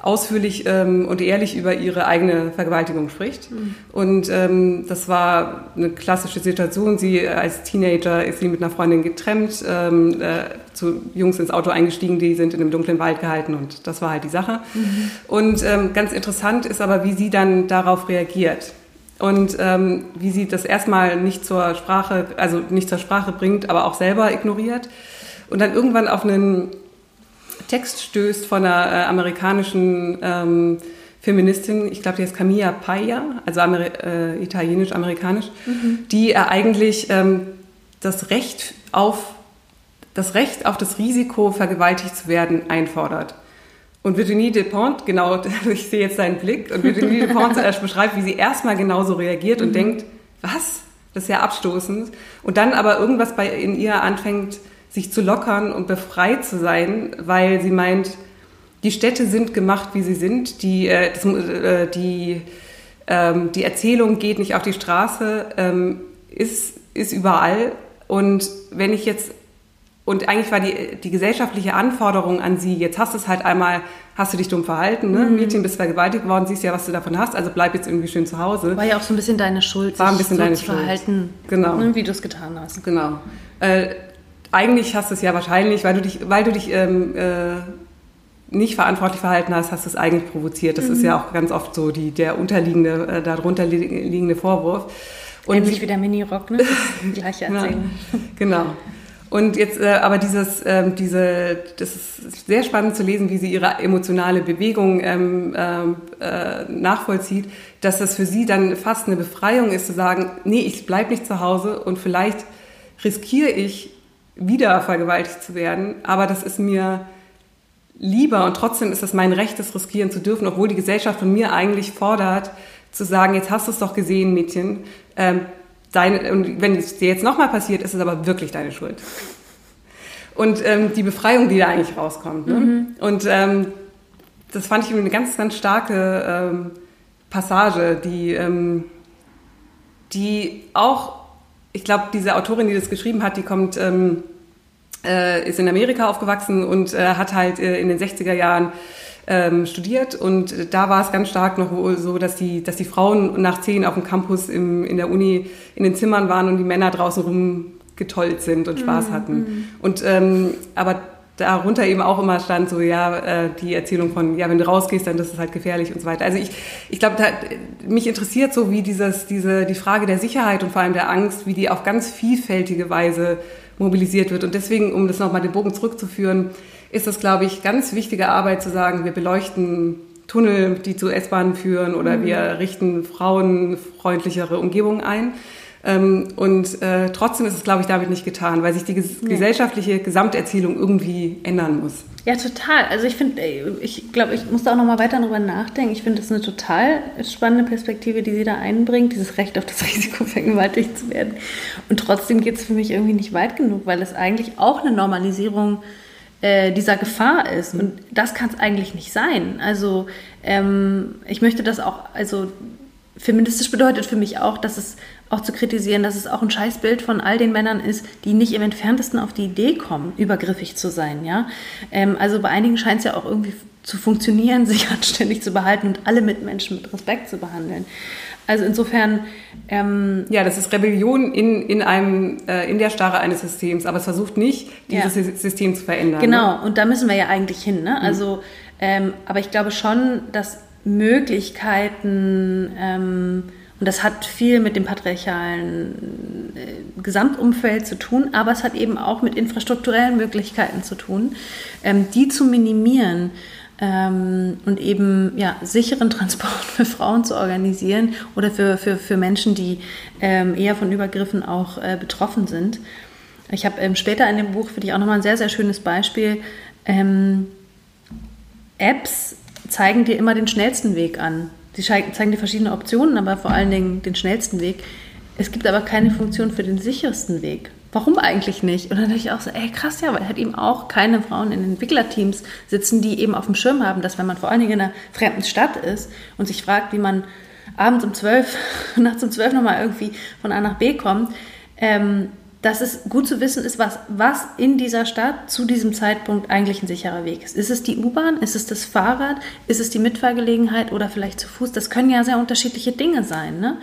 ausführlich ähm, und ehrlich über ihre eigene Vergewaltigung spricht. Mhm. Und ähm, das war eine klassische Situation. Sie äh, als Teenager ist sie mit einer Freundin getrennt, ähm, äh, zu Jungs ins Auto eingestiegen, die sind in einem dunklen Wald gehalten und das war halt die Sache. Mhm. Und ähm, ganz interessant ist aber, wie sie dann darauf reagiert. Und ähm, wie sie das erstmal nicht zur Sprache, also nicht zur Sprache bringt, aber auch selber ignoriert. Und dann irgendwann auf einen Text stößt von einer äh, amerikanischen ähm, Feministin, ich glaube, die heißt Camilla Paya, also Ameri äh, italienisch-amerikanisch, mhm. die äh, eigentlich ähm, das Recht auf das Recht auf das Risiko, vergewaltigt zu werden, einfordert. Und Virginie Despentes, genau, ich sehe jetzt seinen Blick, und Virginie Despentes beschreibt, wie sie erstmal genauso reagiert und mhm. denkt, was? Das ist ja abstoßend. Und dann aber irgendwas bei, in ihr anfängt, sich zu lockern und befreit zu sein, weil sie meint, die Städte sind gemacht, wie sie sind. Die, äh, das, äh, die, ähm, die Erzählung geht nicht auf die Straße, ähm, ist, ist überall. Und wenn ich jetzt, und eigentlich war die, die gesellschaftliche Anforderung an sie, jetzt hast du es halt einmal, hast du dich dumm verhalten, ne? Mhm. Mädchen bist vergewaltigt worden, siehst ja, was du davon hast, also bleib jetzt irgendwie schön zu Hause. War ja auch so ein bisschen deine Schuld, war ein bisschen so deine Schuld. Verhalten, genau. Ne, wie du es getan hast. Genau. Äh, eigentlich hast du es ja wahrscheinlich, weil du dich, weil du dich ähm, äh, nicht verantwortlich verhalten hast, hast du es eigentlich provoziert. Das mhm. ist ja auch ganz oft so die, der unterliegende, äh, darunter liegende Vorwurf. Und Ähnlich wie der Mini-Rock, ne? Gleiche Erzählung. genau. Und jetzt, äh, aber dieses, ähm, diese, das ist sehr spannend zu lesen, wie sie ihre emotionale Bewegung ähm, ähm äh, nachvollzieht, dass das für sie dann fast eine Befreiung ist, zu sagen, nee, ich bleibe nicht zu Hause und vielleicht riskiere ich wieder vergewaltigt zu werden, aber das ist mir lieber und trotzdem ist es mein Recht, das riskieren zu dürfen, obwohl die Gesellschaft von mir eigentlich fordert, zu sagen, jetzt hast du es doch gesehen, Mädchen, ähm, deine, und wenn es dir jetzt nochmal passiert, ist es aber wirklich deine Schuld. Und ähm, die Befreiung, die da eigentlich rauskommt. Ne? Mhm. Und ähm, das fand ich eine ganz, ganz starke ähm, Passage, die, ähm, die auch ich glaube, diese Autorin, die das geschrieben hat, die kommt, ähm, äh, ist in Amerika aufgewachsen und äh, hat halt äh, in den 60er Jahren ähm, studiert und da war es ganz stark noch so, dass die, dass die Frauen nach zehn auf dem Campus im, in der Uni in den Zimmern waren und die Männer draußen rumgetollt sind und Spaß mhm. hatten. Mhm. Und ähm, aber darunter eben auch immer stand so, ja, äh, die Erzählung von, ja, wenn du rausgehst, dann ist es halt gefährlich und so weiter. Also ich, ich glaube, mich interessiert so, wie dieses, diese, die Frage der Sicherheit und vor allem der Angst, wie die auf ganz vielfältige Weise mobilisiert wird. Und deswegen, um das nochmal den Bogen zurückzuführen, ist das, glaube ich, ganz wichtige Arbeit zu sagen, wir beleuchten Tunnel, die zu S-Bahnen führen oder mhm. wir richten frauenfreundlichere Umgebungen ein. Ähm, und äh, trotzdem ist es, glaube ich, damit nicht getan, weil sich die ges nee. gesellschaftliche Gesamterzielung irgendwie ändern muss. Ja, total. Also ich finde, ich glaube, ich muss da auch noch mal weiter darüber nachdenken. Ich finde, das ist eine total spannende Perspektive, die sie da einbringt, dieses Recht auf das Risiko, vergewaltigt zu werden. Und trotzdem geht es für mich irgendwie nicht weit genug, weil es eigentlich auch eine Normalisierung äh, dieser Gefahr ist. Und das kann es eigentlich nicht sein. Also ähm, ich möchte das auch, also feministisch bedeutet für mich auch, dass es auch zu kritisieren, dass es auch ein Scheißbild von all den Männern ist, die nicht im entferntesten auf die Idee kommen, übergriffig zu sein. Ja? Ähm, also bei einigen scheint es ja auch irgendwie zu funktionieren, sich anständig zu behalten und alle Mitmenschen mit Respekt zu behandeln. Also insofern. Ähm, ja, das ist Rebellion in, in, einem, äh, in der Starre eines Systems, aber es versucht nicht, dieses ja. System zu verändern. Genau, ne? und da müssen wir ja eigentlich hin. Ne? Mhm. Also, ähm, aber ich glaube schon, dass Möglichkeiten, ähm, und das hat viel mit dem patriarchalen äh, Gesamtumfeld zu tun, aber es hat eben auch mit infrastrukturellen Möglichkeiten zu tun, ähm, die zu minimieren. ähm, und eben ja, sicheren Transport für Frauen zu organisieren oder für, für, für Menschen, die ähm, eher von Übergriffen auch äh, betroffen sind. Ich habe ähm, später in dem Buch, finde ich auch nochmal ein sehr, sehr schönes Beispiel. Ähm, Apps zeigen dir immer den schnellsten Weg an. Sie zeigen dir verschiedene Optionen, aber vor allen Dingen den schnellsten Weg. Es gibt aber keine Funktion für den sichersten Weg. Warum eigentlich nicht? Und dann dachte ich auch so, ey krass, ja, weil halt eben auch keine Frauen in Entwicklerteams sitzen, die eben auf dem Schirm haben, dass wenn man vor allen Dingen in einer fremden Stadt ist und sich fragt, wie man abends um zwölf, nachts um zwölf nochmal irgendwie von A nach B kommt, ähm, dass es gut zu wissen ist, was, was in dieser Stadt zu diesem Zeitpunkt eigentlich ein sicherer Weg ist. Ist es die U-Bahn? Ist es das Fahrrad? Ist es die Mitfahrgelegenheit oder vielleicht zu Fuß? Das können ja sehr unterschiedliche Dinge sein. Ne?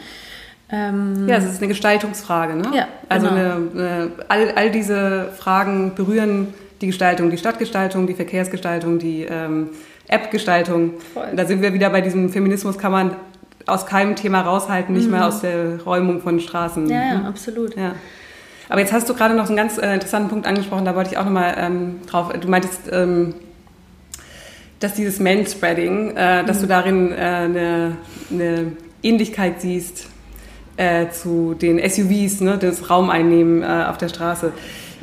Ähm ja, es ist eine Gestaltungsfrage. Ne? Ja, also genau. eine, eine, all, all diese Fragen berühren die Gestaltung, die Stadtgestaltung, die Verkehrsgestaltung, die ähm, App-Gestaltung. Da sind wir wieder bei diesem Feminismus, kann man aus keinem Thema raushalten, nicht mhm. mehr aus der Räumung von Straßen. Ja, ja, absolut. Ja. Aber jetzt hast du gerade noch einen ganz äh, interessanten Punkt angesprochen, da wollte ich auch nochmal ähm, drauf. Du meintest, ähm, dass dieses Manspreading, äh, dass mhm. du darin äh, eine, eine, Ähnlichkeit siehst äh, zu den SUVs, ne, das Raumeinnehmen äh, auf der Straße.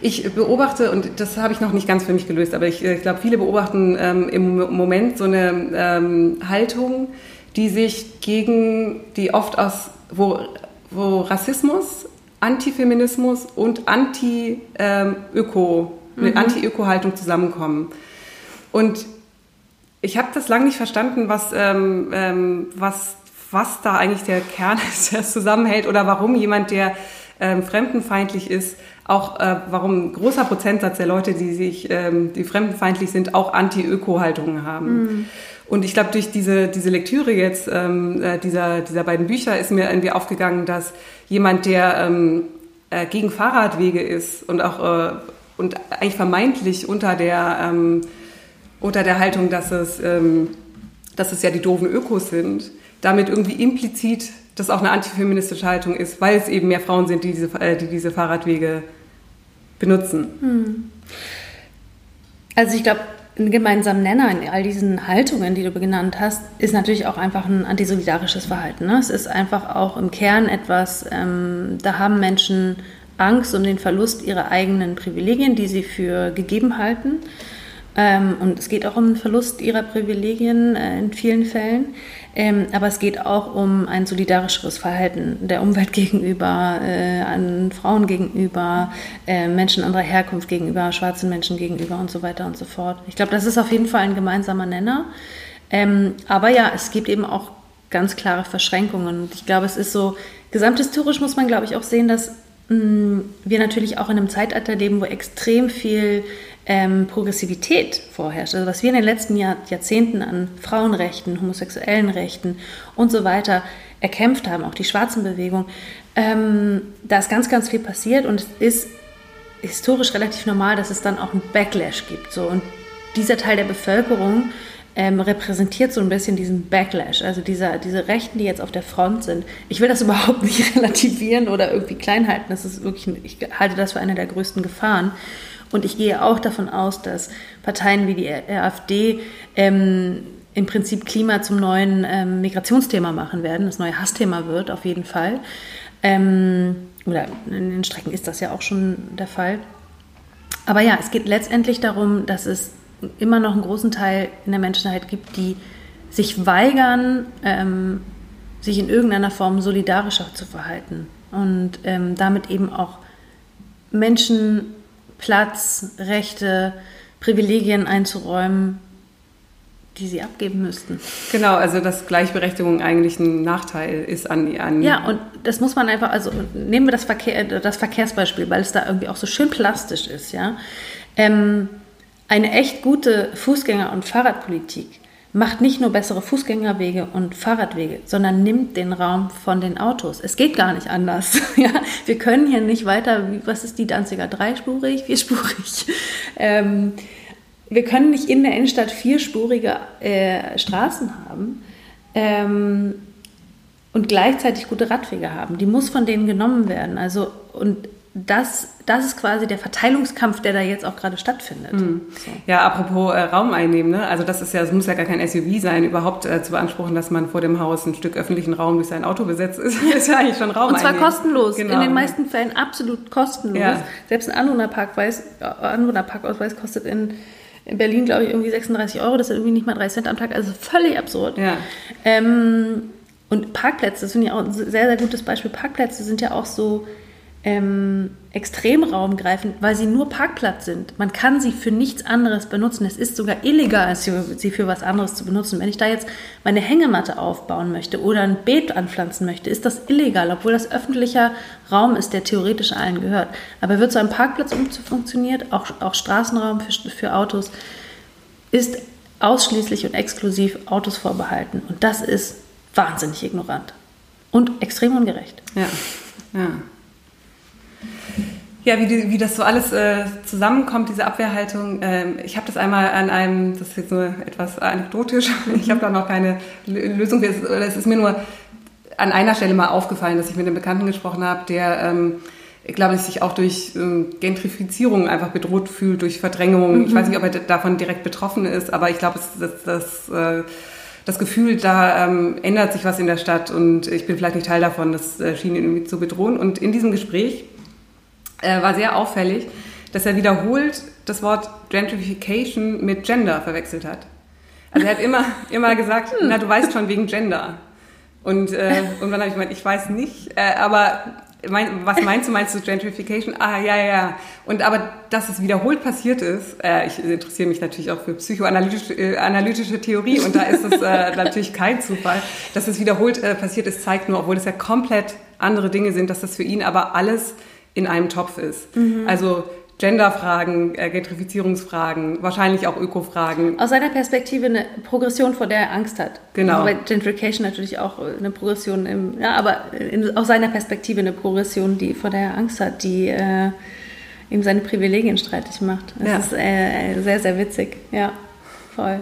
Ich beobachte, und das habe ich noch nicht ganz für mich gelöst, aber ich, äh, ich glaube, viele beobachten ähm, im Moment so eine ähm, Haltung, die sich gegen, die oft aus, wo, wo Rassismus Antifeminismus und Anti-Öko, mhm. Anti-Öko-Haltung zusammenkommen. Und ich habe das lange nicht verstanden, was, ähm, ähm, was, was da eigentlich der Kern ist, der es zusammenhält oder warum jemand, der ähm, fremdenfeindlich ist, auch äh, warum ein großer Prozentsatz der Leute, die sich, ähm, die fremdenfeindlich sind, auch Anti-Öko-Haltungen haben. Mhm. Und ich glaube, durch diese, diese Lektüre jetzt ähm, äh, dieser, dieser beiden Bücher ist mir irgendwie aufgegangen, dass jemand, der ähm, äh, gegen Fahrradwege ist und auch äh, und eigentlich vermeintlich unter der, ähm, unter der Haltung, dass es, ähm, dass es ja die doofen Ökos sind, damit irgendwie implizit das auch eine antifeministische Haltung ist, weil es eben mehr Frauen sind, die diese, äh, die diese Fahrradwege benutzen. Hm. Also ich glaube, ein gemeinsamer Nenner in all diesen Haltungen, die du genannt hast, ist natürlich auch einfach ein antisolidarisches Verhalten. Ne? Es ist einfach auch im Kern etwas, ähm, da haben Menschen Angst um den Verlust ihrer eigenen Privilegien, die sie für gegeben halten. Ähm, und es geht auch um den Verlust ihrer Privilegien äh, in vielen Fällen. Ähm, aber es geht auch um ein solidarischeres Verhalten der Umwelt gegenüber, äh, an Frauen gegenüber, äh, Menschen anderer Herkunft gegenüber, schwarzen Menschen gegenüber und so weiter und so fort. Ich glaube, das ist auf jeden Fall ein gemeinsamer Nenner. Ähm, aber ja, es gibt eben auch ganz klare Verschränkungen. Und ich glaube, es ist so, gesamthistorisch muss man, glaube ich, auch sehen, dass mh, mm, wir natürlich auch in einem Zeitalter leben, wo extrem viel ähm, Progressivität vorherrscht. Also was wir in den letzten Jahr, Jahrzehnten an Frauenrechten, homosexuellen Rechten und so weiter erkämpft haben, auch die Schwarzenbewegung, ähm, da ist ganz, ganz viel passiert und es ist historisch relativ normal, dass es dann auch einen Backlash gibt. So. Und dieser Teil der Bevölkerung ähm, repräsentiert so ein bisschen diesen Backlash, also dieser, diese Rechten, die jetzt auf der Front sind. Ich will das überhaupt nicht relativieren oder irgendwie klein halten. Das ist wirklich, ich halte das für eine der größten Gefahren. Und ich gehe auch davon aus, dass Parteien wie die AfD ähm, im Prinzip Klima zum neuen ähm, Migrationsthema machen werden, das neue Hassthema wird, auf jeden Fall. Ähm, oder in den Strecken ist das ja auch schon der Fall. Aber ja, es geht letztendlich darum, dass es immer noch einen großen Teil in der Menschheit gibt, die sich weigern, ähm, sich in irgendeiner Form solidarischer zu verhalten und ähm, damit eben auch Menschen Platz, Rechte, Privilegien einzuräumen, die sie abgeben müssten. Genau, also dass Gleichberechtigung eigentlich ein Nachteil ist an, an Ja, und das muss man einfach, also nehmen wir das, Verkehr, das Verkehrsbeispiel, weil es da irgendwie auch so schön plastisch ist, ja. Ähm, eine echt gute Fußgänger- und Fahrradpolitik macht nicht nur bessere Fußgängerwege und Fahrradwege, sondern nimmt den Raum von den Autos. Es geht gar nicht anders. ja, wir können hier nicht weiter, was ist die Danziger, dreispurig, vierspurig. Ähm, wir können nicht in der Innenstadt vierspurige äh, Straßen haben ähm, und gleichzeitig gute Radwege haben. Die muss von denen genommen werden. Also und das, das ist quasi der Verteilungskampf, der da jetzt auch gerade stattfindet. Mhm. So. Ja, apropos äh, Raum einnehmen, ne? also das ist ja, es muss ja gar kein SUV sein, überhaupt äh, zu beanspruchen, dass man vor dem Haus ein Stück öffentlichen Raum durch sein Auto besetzt ist, ist ja eigentlich schon Raum Und zwar einnehmen. kostenlos, genau. in den meisten Fällen absolut kostenlos. Ja. Selbst ein Anwohnerparkweis, äh, Anwohnerparkausweis kostet in, in Berlin, glaube ich, irgendwie 36 Euro, das ist irgendwie nicht mal 3 Cent am Tag, also völlig absurd. Ja. Ähm, und Parkplätze, das finde ich auch ein sehr, sehr gutes Beispiel. Parkplätze sind ja auch so ähm, Extremraum greifen, weil sie nur Parkplatz sind. Man kann sie für nichts anderes benutzen. Es ist sogar illegal, sie für was anderes zu benutzen. Wenn ich da jetzt meine Hängematte aufbauen möchte oder ein Beet anpflanzen möchte, ist das illegal, obwohl das öffentlicher Raum ist, der theoretisch allen gehört. Aber wird so ein Parkplatz funktioniert, auch, auch Straßenraum für, für Autos, ist ausschließlich und exklusiv Autos vorbehalten. Und das ist wahnsinnig ignorant und extrem ungerecht. Ja, ja. Ja, wie, die, wie das so alles äh, zusammenkommt, diese Abwehrhaltung. Ähm, ich habe das einmal an einem, das ist jetzt nur etwas anekdotisch, ich habe da noch keine Lösung. Es ist mir nur an einer Stelle mal aufgefallen, dass ich mit einem Bekannten gesprochen habe, der, ähm, glaube ich, sich auch durch ähm, Gentrifizierung einfach bedroht fühlt, durch Verdrängung. Mhm. Ich weiß nicht, ob er davon direkt betroffen ist, aber ich glaube, das, das, äh, das Gefühl, da ähm, ändert sich was in der Stadt und ich bin vielleicht nicht Teil davon, das äh, schien ihn irgendwie zu bedrohen. Und in diesem Gespräch äh, war sehr auffällig, dass er wiederholt das Wort Gentrification mit Gender verwechselt hat. Also er hat immer, immer gesagt, hm. na du weißt schon wegen Gender. Und äh, irgendwann habe ich gemeint, ich weiß nicht, äh, aber mein, was meinst du, meinst du Gentrification? Ah, ja, ja. Und aber, dass es wiederholt passiert ist, äh, ich interessiere mich natürlich auch für psychoanalytische äh, analytische Theorie und da ist es äh, natürlich kein Zufall, dass es wiederholt äh, passiert ist, zeigt nur, obwohl es ja komplett andere Dinge sind, dass das für ihn aber alles in einem Topf ist. Mhm. Also Genderfragen, äh, Gentrifizierungsfragen, wahrscheinlich auch Ökofragen. Aus seiner Perspektive eine Progression, vor der er Angst hat. Genau. Bei Gentrification natürlich auch eine Progression, im, ja, aber in, aus seiner Perspektive eine Progression, die vor der er Angst hat, die äh, ihm seine Privilegien streitig macht. Das ja. ist äh, sehr, sehr witzig. Ja, voll.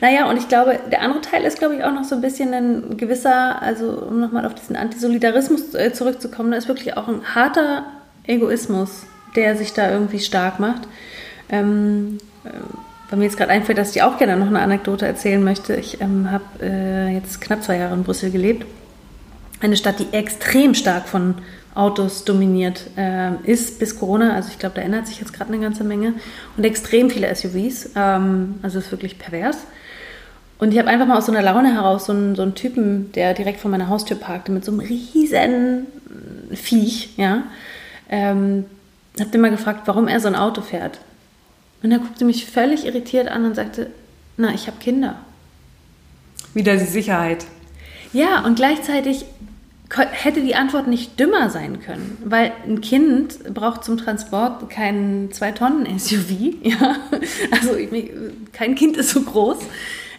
Naja, und ich glaube, der andere Teil ist, glaube ich, auch noch so ein bisschen ein gewisser, also um nochmal auf diesen Antisolidarismus äh, zurückzukommen, da ist wirklich auch ein harter Egoismus, der sich da irgendwie stark macht. Ähm, äh, weil mir jetzt gerade einfällt, dass ich auch gerne noch eine Anekdote erzählen möchte. Ich ähm, habe äh, jetzt knapp zwei Jahre in Brüssel gelebt. Eine Stadt, die extrem stark von Autos dominiert äh, ist bis Corona. Also ich glaube, da ändert sich jetzt gerade eine ganze Menge. Und extrem viele SUVs. Ähm, also es ist wirklich pervers. Und ich habe einfach mal aus so einer Laune heraus so einen, so einen Typen, der direkt vor meiner Haustür parkte, mit so einem riesen Viech, ja, ähm, habe den mal gefragt, warum er so ein Auto fährt. Und er guckte mich völlig irritiert an und sagte, na, ich habe Kinder. Wieder die Sicherheit. Ja, und gleichzeitig hätte die Antwort nicht dümmer sein können, weil ein Kind braucht zum Transport keinen 2-Tonnen-SUV. Ja? Also kein Kind ist so groß.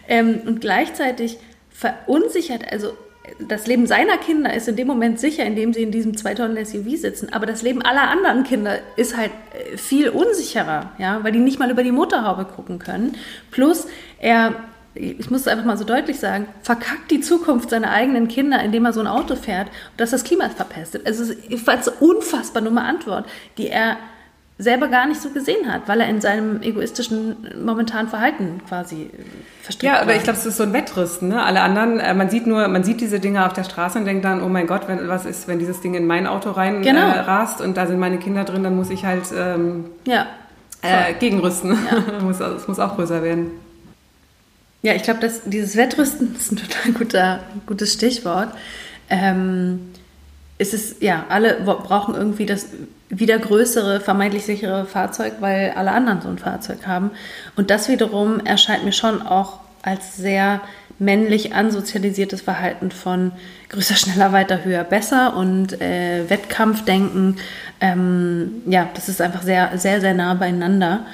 Ähm, und gleichzeitig verunsichert, also das Leben seiner Kinder ist in dem Moment sicher, indem sie in diesem 2-Tonnen-SUV sitzen. Aber das Leben aller anderen Kinder ist halt äh, viel unsicherer, ja, weil die nicht mal über die Motorhaube gucken können. Plus, er ich muss es einfach mal so deutlich sagen, verkackt die Zukunft seiner eigenen Kinder, indem er so ein Auto fährt und dass das Klima verpestet. Also es ist eine unfassbar dumme Antwort, die er selber gar nicht so gesehen hat, weil er in seinem egoistischen momentanen Verhalten quasi verstrickt Ja, aber war. ich glaube, es ist so ein Wettrüsten. Ne? Alle anderen, äh, man sieht nur, man sieht diese Dinge auf der Straße und denkt dann, oh mein Gott, wenn, was ist, wenn dieses Ding in mein Auto rein genau. äh, rast und da sind meine Kinder drin, dann muss ich halt ähm, ja, äh, gegenrüsten. Ja. muss, es muss auch größer werden. Ja, ich glaube, dieses Wettrüsten ist ein total guter, gutes Stichwort. Ähm, es ist, ja, alle brauchen irgendwie das wieder größere, vermeintlich sichere Fahrzeug, weil alle anderen so ein Fahrzeug haben. Und das wiederum erscheint mir schon auch als sehr männlich ansozialisiertes Verhalten von größer, schneller, weiter, höher, besser und äh, Wettkampfdenken. Ähm, ja, das ist einfach sehr, sehr, sehr nah beieinander.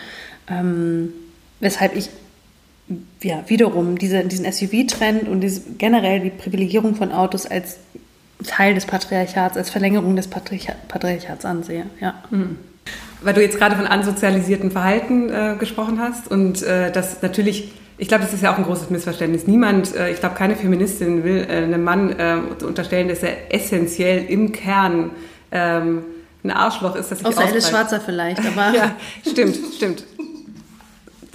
Ähm, weshalb ich ja, wiederum diese, diesen SUV-Trend und diese, generell die Privilegierung von Autos als Teil des Patriarchats, als Verlängerung des Patriarch Patriarchats ansehe. Ja. Mhm. Weil du jetzt gerade von ansozialisierten Verhalten äh, gesprochen hast und äh, das natürlich, ich glaube, das ist ja auch ein großes Missverständnis. Niemand, äh, ich glaube, keine Feministin will äh, einem Mann äh, unterstellen, dass er essentiell im Kern ähm, ein Arschloch ist, das sich Außer Alice Schwarzer vielleicht, aber... ja, stimmt, stimmt.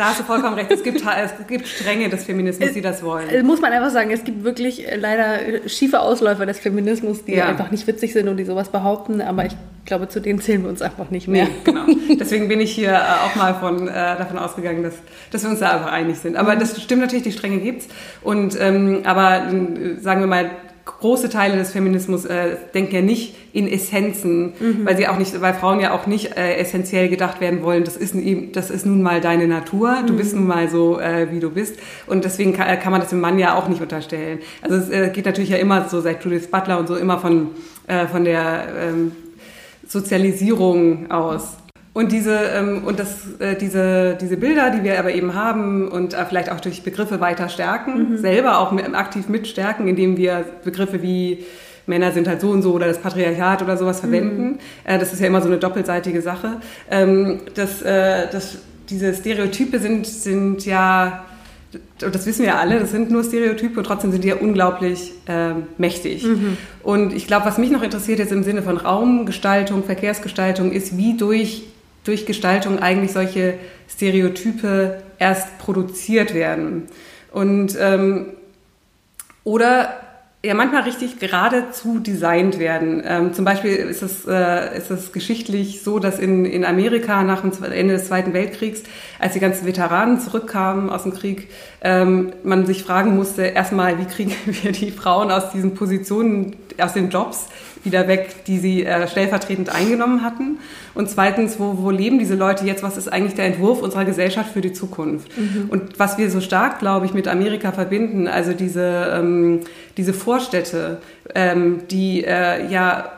Da hast du vollkommen recht. Es gibt, es gibt Stränge des Feminismus, die das wollen. Äh, muss man einfach sagen, es gibt wirklich äh, leider äh, schiefe Ausläufer des Feminismus, die ja. einfach nicht witzig sind und die sowas behaupten. Aber ich glaube, zu denen zählen wir uns einfach nicht mehr. Nee, genau. Deswegen bin ich hier auch mal von, äh, davon ausgegangen, dass, dass wir uns da einfach einig sind. Aber das stimmt natürlich, die Stränge gibt's. Und ähm, aber sagen wir mal, große Teile des Feminismus äh, denken ja nicht in Essenzen, mhm. weil sie auch nicht, weil Frauen ja auch nicht äh, essentiell gedacht werden wollen. Das ist, das ist nun mal deine Natur. Du mhm. bist nun mal so, äh, wie du bist. Und deswegen kann, kann, man das dem Mann ja auch nicht unterstellen. Also es äh, geht natürlich ja immer so seit Judith Butler und so immer von äh, von der ähm, Sozialisierung aus. Und diese, ähm, und das, äh, diese, diese Bilder, die wir aber eben haben und äh, vielleicht auch durch Begriffe weiter stärken, mhm. selber auch mit, aktiv mitstärken, indem wir Begriffe wie Männer sind halt so und so oder das Patriarchat oder sowas verwenden. Mhm. Äh, das ist ja immer so eine doppelseitige Sache. Ähm, das, das, diese Stereotype sind, sind ja das wissen wir alle, das sind nur Stereotype und trotzdem sind die ja unglaublich äh, mächtig. Mhm. Und ich glaube, was mich noch interessiert jetzt im Sinne von Raumgestaltung, Verkehrsgestaltung, ist, wie durch durch Gestaltung eigentlich solche Stereotype erst produziert werden. Und ähm, oder ja manchmal richtig geradezu designt werden. Ähm, zum Beispiel ist es, äh, ist es geschichtlich so, dass in, in Amerika nach dem Ende des Zweiten Weltkriegs, als die ganzen Veteranen zurückkamen aus dem Krieg, ähm, man sich fragen musste, erstmal, wie kriegen wir die Frauen aus diesen Positionen, aus den Jobs wieder weg, die sie äh, stellvertretend eingenommen hatten. Und zweitens, wo, wo leben diese Leute jetzt? Was ist eigentlich der Entwurf unserer Gesellschaft für die Zukunft? Mhm. Und was wir so stark, glaube ich, mit Amerika verbinden, also diese, ähm, diese Vorstädte, ähm, die äh, ja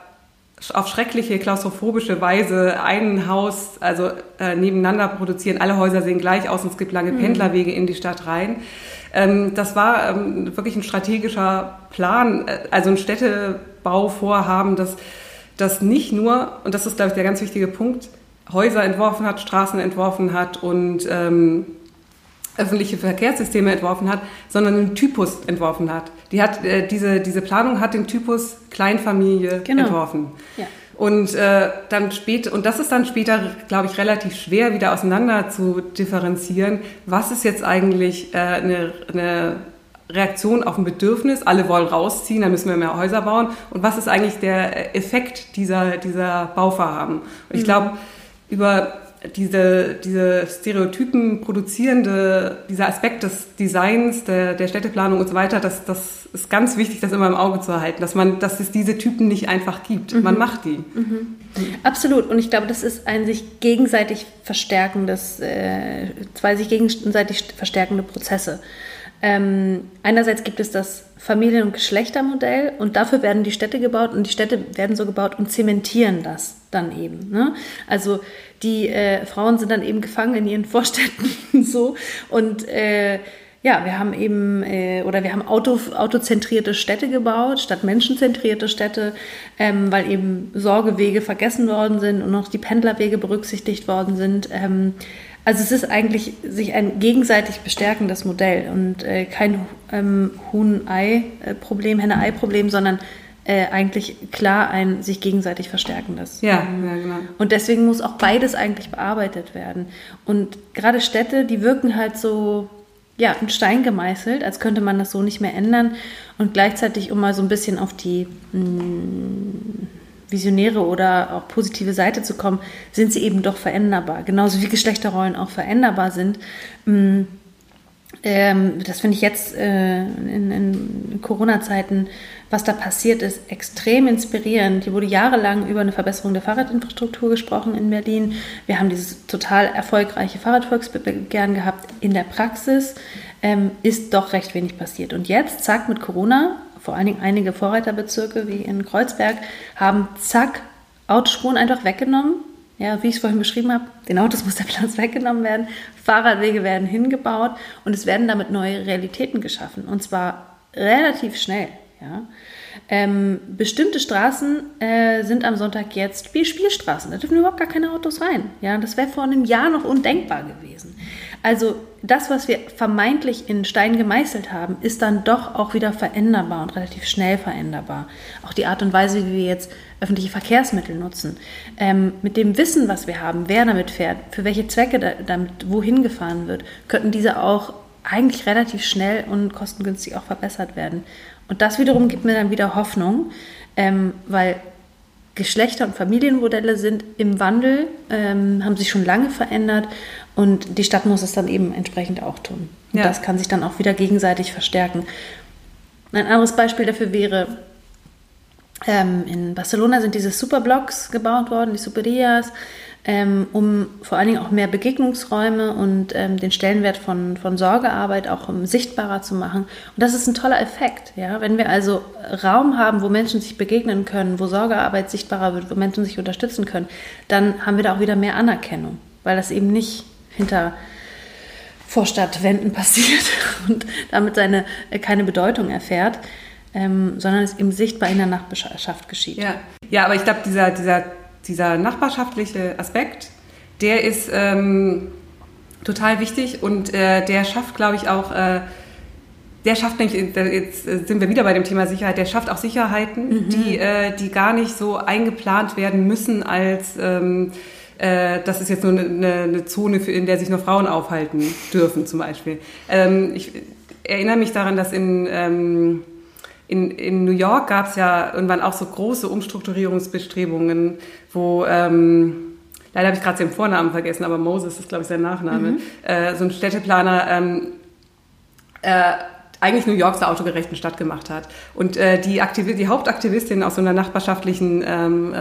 auf schreckliche klaustrophobische Weise ein Haus also äh, nebeneinander produzieren. Alle Häuser sehen gleich aus und es gibt lange mhm. Pendlerwege in die Stadt rein. Ähm, das war ähm, wirklich ein strategischer Plan, äh, also ein Städtebauvorhaben, das, das nicht nur, und das ist, glaube ich, der ganz wichtige Punkt, Häuser entworfen hat, Straßen entworfen hat und ähm, öffentliche Verkehrssysteme entworfen hat, sondern einen Typus entworfen hat. Die hat äh, diese, diese Planung hat den Typus Kleinfamilie genau. entworfen. Ja. Und äh, dann später, und das ist dann später, glaube ich, relativ schwer wieder auseinander zu differenzieren. Was ist jetzt eigentlich äh, eine, eine Reaktion auf ein Bedürfnis? Alle wollen rausziehen, dann müssen wir mehr Häuser bauen. Und was ist eigentlich der Effekt dieser, dieser Bauvorhaben? Und ich mhm. glaube, über diese, diese Stereotypen produzierende, dieser Aspekt des Designs, der, der Städteplanung und so weiter, das, das ist ganz wichtig, das immer im Auge zu halten, dass man, dass es diese Typen nicht einfach gibt. Mhm. Man macht die. Mhm. Absolut. Und ich glaube, das ist ein sich gegenseitig verstärkendes, äh, zwei sich gegenseitig verstärkende Prozesse. Ähm, einerseits gibt es das Familien- und Geschlechtermodell und dafür werden die Städte gebaut und die Städte werden so gebaut und zementieren das dann eben. Ne? Also die äh, Frauen sind dann eben gefangen in ihren Vorstädten so und äh, ja, wir haben eben äh, oder wir haben Auto, autozentrierte Städte gebaut, statt menschenzentrierte Städte, ähm, weil eben Sorgewege vergessen worden sind und noch die Pendlerwege berücksichtigt worden sind. Ähm, also es ist eigentlich sich ein gegenseitig bestärkendes Modell und äh, kein ähm, Huhn-Ei-Problem, Henne-Ei-Problem, sondern äh, eigentlich klar ein sich gegenseitig verstärkendes. Ja, ähm, ja, genau. Und deswegen muss auch beides eigentlich bearbeitet werden. Und gerade Städte, die wirken halt so, ja, in Stein gemeißelt, als könnte man das so nicht mehr ändern. Und gleichzeitig, um mal so ein bisschen auf die mh, mm, visionäre oder auch positive Seite zu kommen, sind sie eben doch veränderbar. Genauso wie Geschlechterrollen auch veränderbar sind. Ähm, das finde ich jetzt äh, in, in Corona-Zeiten, was da passiert ist, extrem inspirierend. Hier wurde jahrelang über eine Verbesserung der Fahrradinfrastruktur gesprochen in Berlin. Wir haben dieses total erfolgreiche Fahrradvolksbegehren gehabt. In der Praxis ähm, ist doch recht wenig passiert. Und jetzt, zack, mit Corona vor allen Dingen einige Vorreiterbezirke wie in Kreuzberg haben zack Autospuren einfach weggenommen. Ja, wie ich es vorhin beschrieben habe, den Autos muss der Platz weggenommen werden, Fahrradwege werden hingebaut und es werden damit neue Realitäten geschaffen und zwar relativ schnell. Ja. ähm, bestimmte Straßen äh, sind am Sonntag jetzt Spielstraßen. Da dürfen überhaupt gar keine Autos rein. Ja, das wäre vor einem Jahr noch undenkbar gewesen. Also das, was wir vermeintlich in Stein gemeißelt haben, ist dann doch auch wieder veränderbar und relativ schnell veränderbar. Auch die Art und Weise, wie wir jetzt öffentliche Verkehrsmittel nutzen. Ähm, mit dem Wissen, was wir haben, wer damit fährt, für welche Zwecke da, damit wohin gefahren wird, könnten diese auch eigentlich relativ schnell und kostengünstig auch verbessert werden. Und das wiederum gibt mir dann wieder Hoffnung, ähm, weil Geschlechter- und Familienmodelle sind im Wandel, ähm, haben sich schon lange verändert und die Stadt muss es dann eben entsprechend auch tun. Und ja. das kann sich dann auch wieder gegenseitig verstärken. Ein anderes Beispiel dafür wäre, ähm, in Barcelona sind diese Superblocks gebaut worden, die Superias, ähm, um vor allen Dingen auch mehr Begegnungsräume und ähm, den Stellenwert von, von Sorgearbeit auch um, sichtbarer zu machen. Und das ist ein toller Effekt. Ja? Wenn wir also Raum haben, wo Menschen sich begegnen können, wo Sorgearbeit sichtbarer wird, wo Menschen sich unterstützen können, dann haben wir da auch wieder mehr Anerkennung, weil das eben nicht hinter Vorstadtwänden passiert und damit seine, äh, keine Bedeutung erfährt, ähm, sondern es eben sichtbar in der Nachbarschaft geschieht. Ja, ja aber ich glaube, dieser, dieser, dieser nachbarschaftliche Aspekt, der ist ähm, total wichtig und äh, der schafft, glaube ich, auch, äh, der schafft nämlich, äh, jetzt sind wir wieder bei dem Thema Sicherheit, der schafft auch Sicherheiten, mhm. die, äh, die gar nicht so eingeplant werden müssen als... Ähm, äh, das ist jetzt nur eine, eine Zone, für, in der sich nur Frauen aufhalten dürfen zum Beispiel. Ähm, ich erinnere mich daran, dass in, ähm, in, in New York gab es ja irgendwann auch so große Umstrukturierungsbestrebungen, wo... Ähm, Leider habe ich gerade seinen Vornamen vergessen, aber Moses ist, glaube ich, sein Nachname. Mhm. Äh, so ein Städteplaner ähm, äh, eigentlich New York zur autogerechten Stadt gemacht hat. Und äh, die, die Hauptaktivistin aus so einer nachbarschaftlichen ähm,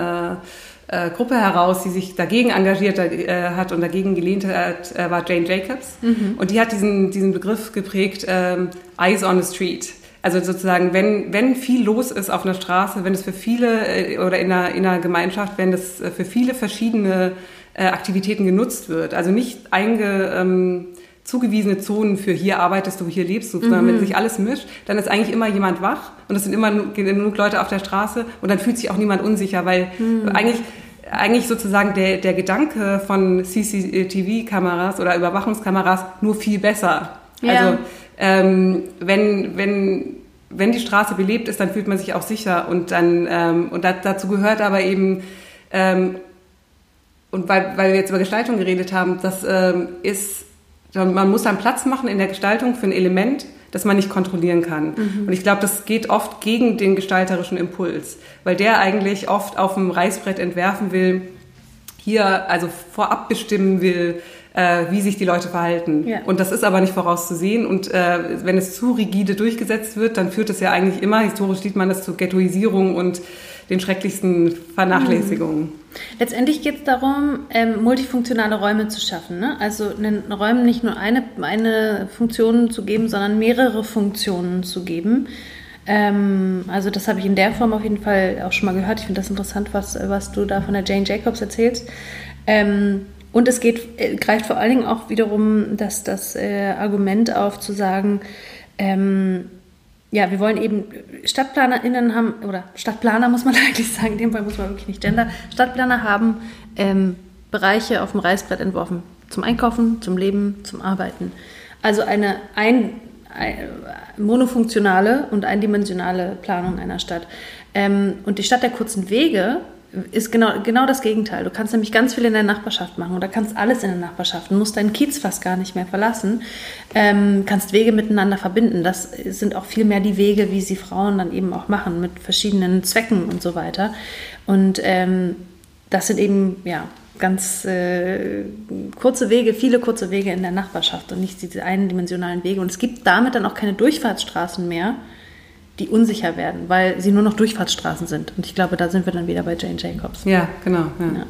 äh, Gruppe heraus, die sich dagegen engagiert äh, hat und dagegen gelehnt hat, äh, war Jane Jacobs. Mhm. Und die hat diesen, diesen Begriff geprägt, ähm, Eyes on the Street. Also sozusagen, wenn, wenn viel los ist auf einer Straße, wenn es für viele äh, oder in einer, in einer Gemeinschaft, wenn das äh, für viele verschiedene äh, Aktivitäten genutzt wird, also nicht einge... Ähm, zugewiesene Zonen für hier arbeitest du, hier lebst du, sondern mhm. wenn sich alles mischt, dann ist eigentlich immer jemand wach und es sind immer genug Leute auf der Straße und dann fühlt sich auch niemand unsicher, weil mhm. eigentlich eigentlich sozusagen der, der Gedanke von CCTV-Kameras oder Überwachungskameras nur viel besser. Ja. Also ähm, wenn, wenn, wenn die Straße belebt ist, dann fühlt man sich auch sicher und dann ähm, und da, dazu gehört aber eben ähm, und weil, weil wir jetzt über Gestaltung geredet haben, das ähm, ist man muss dann Platz machen in der Gestaltung für ein Element, das man nicht kontrollieren kann. Mhm. Und ich glaube, das geht oft gegen den gestalterischen Impuls, weil der eigentlich oft auf dem Reißbrett entwerfen will, hier also vorab bestimmen will, äh, wie sich die Leute verhalten. Ja. Und das ist aber nicht vorauszusehen. Und äh, wenn es zu rigide durchgesetzt wird, dann führt es ja eigentlich immer, historisch sieht man das, zu Ghettoisierung und den schrecklichsten Vernachlässigungen. Mhm. Letztendlich geht es darum, ähm, multifunktionale Räume zu schaffen. Ne? Also den Räumen nicht nur eine, eine Funktion zu geben, sondern mehrere Funktionen zu geben. Ähm, also das habe ich in der Form auf jeden Fall auch schon mal gehört. Ich finde das interessant, was, was du da von der Jane Jacobs erzählst. Ähm, und es geht, äh, greift vor allen Dingen auch wiederum das, das äh, Argument auf, zu sagen, ähm, ja, wir wollen eben StadtplanerInnen haben, oder Stadtplaner muss man eigentlich sagen, in dem Fall muss man wirklich nicht gender, Stadtplaner haben ähm, Bereiche auf dem Reißbrett entworfen. Zum Einkaufen, zum Leben, zum Arbeiten. Also eine ein, ein, monofunktionale und eindimensionale Planung einer Stadt. Ähm, und die Stadt der kurzen Wege ist genau, genau das Gegenteil. Du kannst nämlich ganz viel in der Nachbarschaft machen oder kannst alles in der Nachbarschaft. Du musst deinen Kiez fast gar nicht mehr verlassen. Ähm, kannst Wege miteinander verbinden. Das sind auch viel mehr die Wege, wie sie Frauen dann eben auch machen, mit verschiedenen Zwecken und so weiter. Und ähm, das sind eben, ja, ganz äh, kurze Wege, viele kurze Wege in der Nachbarschaft und nicht diese eindimensionalen Wege. Und es gibt damit dann auch keine Durchfahrtsstraßen mehr, die unsicher werden, weil sie nur noch Durchfahrtsstraßen sind. Und ich glaube, da sind wir dann wieder bei Jane Jacobs. Ja, genau. Ja. ja.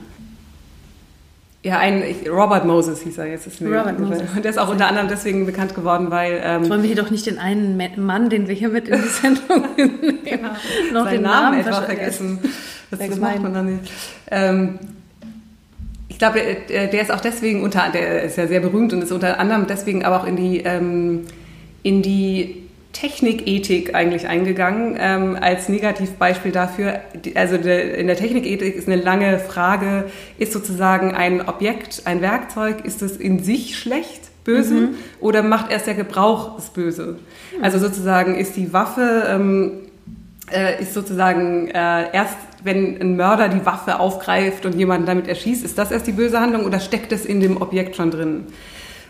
Ja, ein Robert Moses hieß er jetzt. Ist mir Robert Moses. Und der ist auch unter anderem deswegen bekannt geworden, weil. Ähm, wollen wir hier doch nicht den einen Mann, den wir hier mit in die Sendung nehmen, genau. noch Seinen den Namen, Namen etwa vergessen. Das, das macht man dann nicht. Ähm, ich glaube, der ist auch deswegen unter, der ist ja sehr berühmt und ist unter anderem deswegen aber auch in die, ähm, in die Technikethik eigentlich eingegangen, ähm, als Negativbeispiel dafür. Also de, in der Technikethik ist eine lange Frage, ist sozusagen ein Objekt, ein Werkzeug, ist es in sich schlecht? Böse mhm. oder macht erst der Gebrauch das Böse? Mhm. Also sozusagen ist die Waffe ähm, äh, ist sozusagen äh, erst, wenn ein Mörder die Waffe aufgreift und jemanden damit erschießt, ist das erst die böse Handlung oder steckt es in dem Objekt schon drin?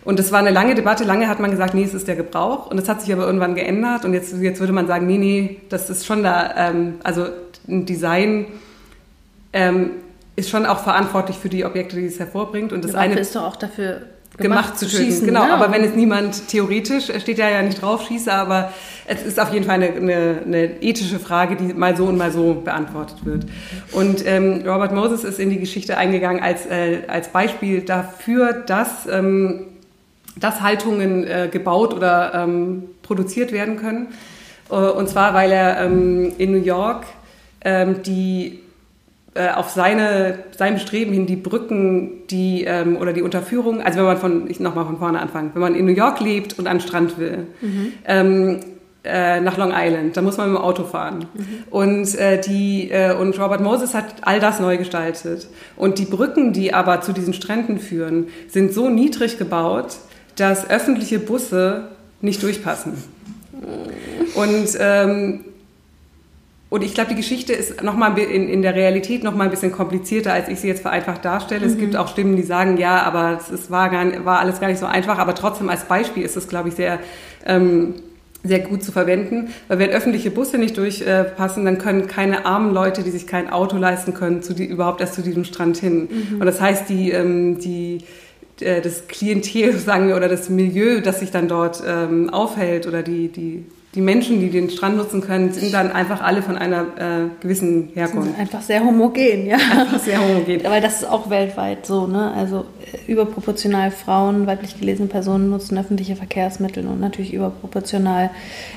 Und das war eine lange Debatte. Lange hat man gesagt, nee, es ist der Gebrauch. Und das hat sich aber irgendwann geändert. Und jetzt, jetzt würde man sagen, nee, nee, das ist schon da, ähm, also ein Design ähm, ist schon auch verantwortlich für die Objekte, die es hervorbringt. Und das eine ist doch auch dafür gemacht, zu töten. Schießen, genau, ja. aber wenn es niemand theoretisch, steht ja ja nicht drauf, schieße, aber es ist auf jeden Fall eine, eine, eine ethische Frage, die mal so und mal so beantwortet wird. Und ähm, Robert Moses ist in die Geschichte eingegangen als, äh, als Beispiel dafür, dass, ähm, dass Haltungen äh, gebaut oder ähm, produziert werden können. Äh, und zwar, weil er ähm, in New York ähm, die äh, auf seine, sein Bestreben hin die Brücken die, ähm, oder die Unterführung, also wenn man von, ich nochmal von vorne anfangen, wenn man in New York lebt und an den Strand will, mhm. ähm, äh, nach Long Island, da muss man mit dem Auto fahren. Mhm. Und, äh, die, und Robert Moses hat all das neu gestaltet. Und die Brücken, die aber zu diesen Stränden führen, sind so niedrig gebaut, dass öffentliche Busse nicht durchpassen. Mhm. Und ähm, und ich glaube, die Geschichte ist noch mal in, in der Realität noch mal ein bisschen komplizierter, als ich sie jetzt vereinfacht darstelle. Mhm. Es gibt auch Stimmen, die sagen, ja, aber es, es war, gar, war alles gar nicht so einfach. Aber trotzdem als Beispiel ist es, glaube ich, sehr... Ähm, sehr gut zu verwenden, weil wenn öffentliche Busse nicht durchpassen, dann können keine armen Leute, die sich kein Auto leisten können, zu die, überhaupt erst zu diesem Strand hin. Mhm. Und das heißt, die, ähm, die, äh, das Klientel, sagen wir, oder das Milieu, das sich dann dort ähm, aufhält oder die, die die Menschen, die den Strand nutzen können, sind dann einfach alle von einer äh, gewissen Herkunft. Sind einfach sehr homogen, ja. Einfach sehr homogen. Aber das ist auch weltweit so, ne? Also äh, überproportional Frauen, weiblich gelesene Personen nutzen öffentliche Verkehrsmittel und natürlich überproportional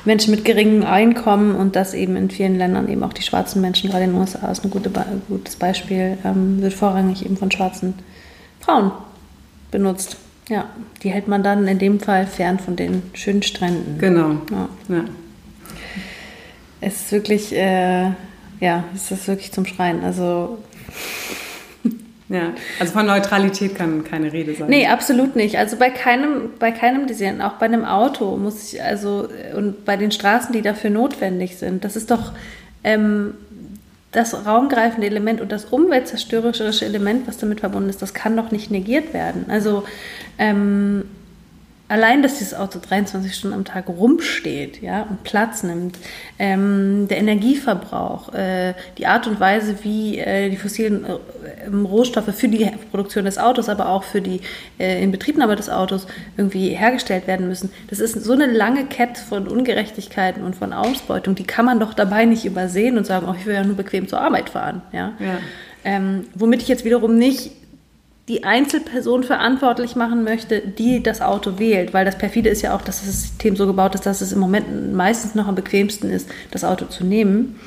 Menschen mit geringem Einkommen und das eben in vielen Ländern eben auch die schwarzen Menschen, gerade in den USA ist ein gute, gutes Beispiel, ähm, wird vorrangig eben von schwarzen Frauen benutzt. Ja, die hält man dann in dem Fall fern von den schönen Stränden. Genau. Ja. ja. Es ist wirklich, äh, ja, es ist wirklich zum Schreien. Also. Ja, also von Neutralität kann keine Rede sein. Nee, absolut nicht. Also bei keinem, bei keinem Design, auch bei einem Auto muss ich, also, und bei den Straßen, die dafür notwendig sind, das ist doch, ähm, das raumgreifende Element und das umweltzerstörerische Element, was damit verbunden ist, das kann doch nicht negiert werden. Also ähm, allein, dass dieses Auto 23 Stunden am Tag rumsteht ja, und Platz nimmt, ähm, der Energieverbrauch, äh, die Art und Weise, wie äh, die fossilen äh, Rohstoffe für die Produktion des Autos, aber auch für die äh, Inbetriebnahme des Autos irgendwie hergestellt werden müssen, das ist so eine lange Kette von Ungerechtigkeiten und von Ausbeutung, die kann man doch dabei nicht übersehen und sagen, oh, ich will ja nur bequem zur Arbeit fahren. Ja? ja. Ähm, womit ich jetzt wiederum nicht die Einzelperson verantwortlich machen möchte, die das Auto wählt, weil das perfide ist ja auch, dass das System so gebaut ist, dass es im Moment meistens noch am bequemsten ist, das Auto zu nehmen,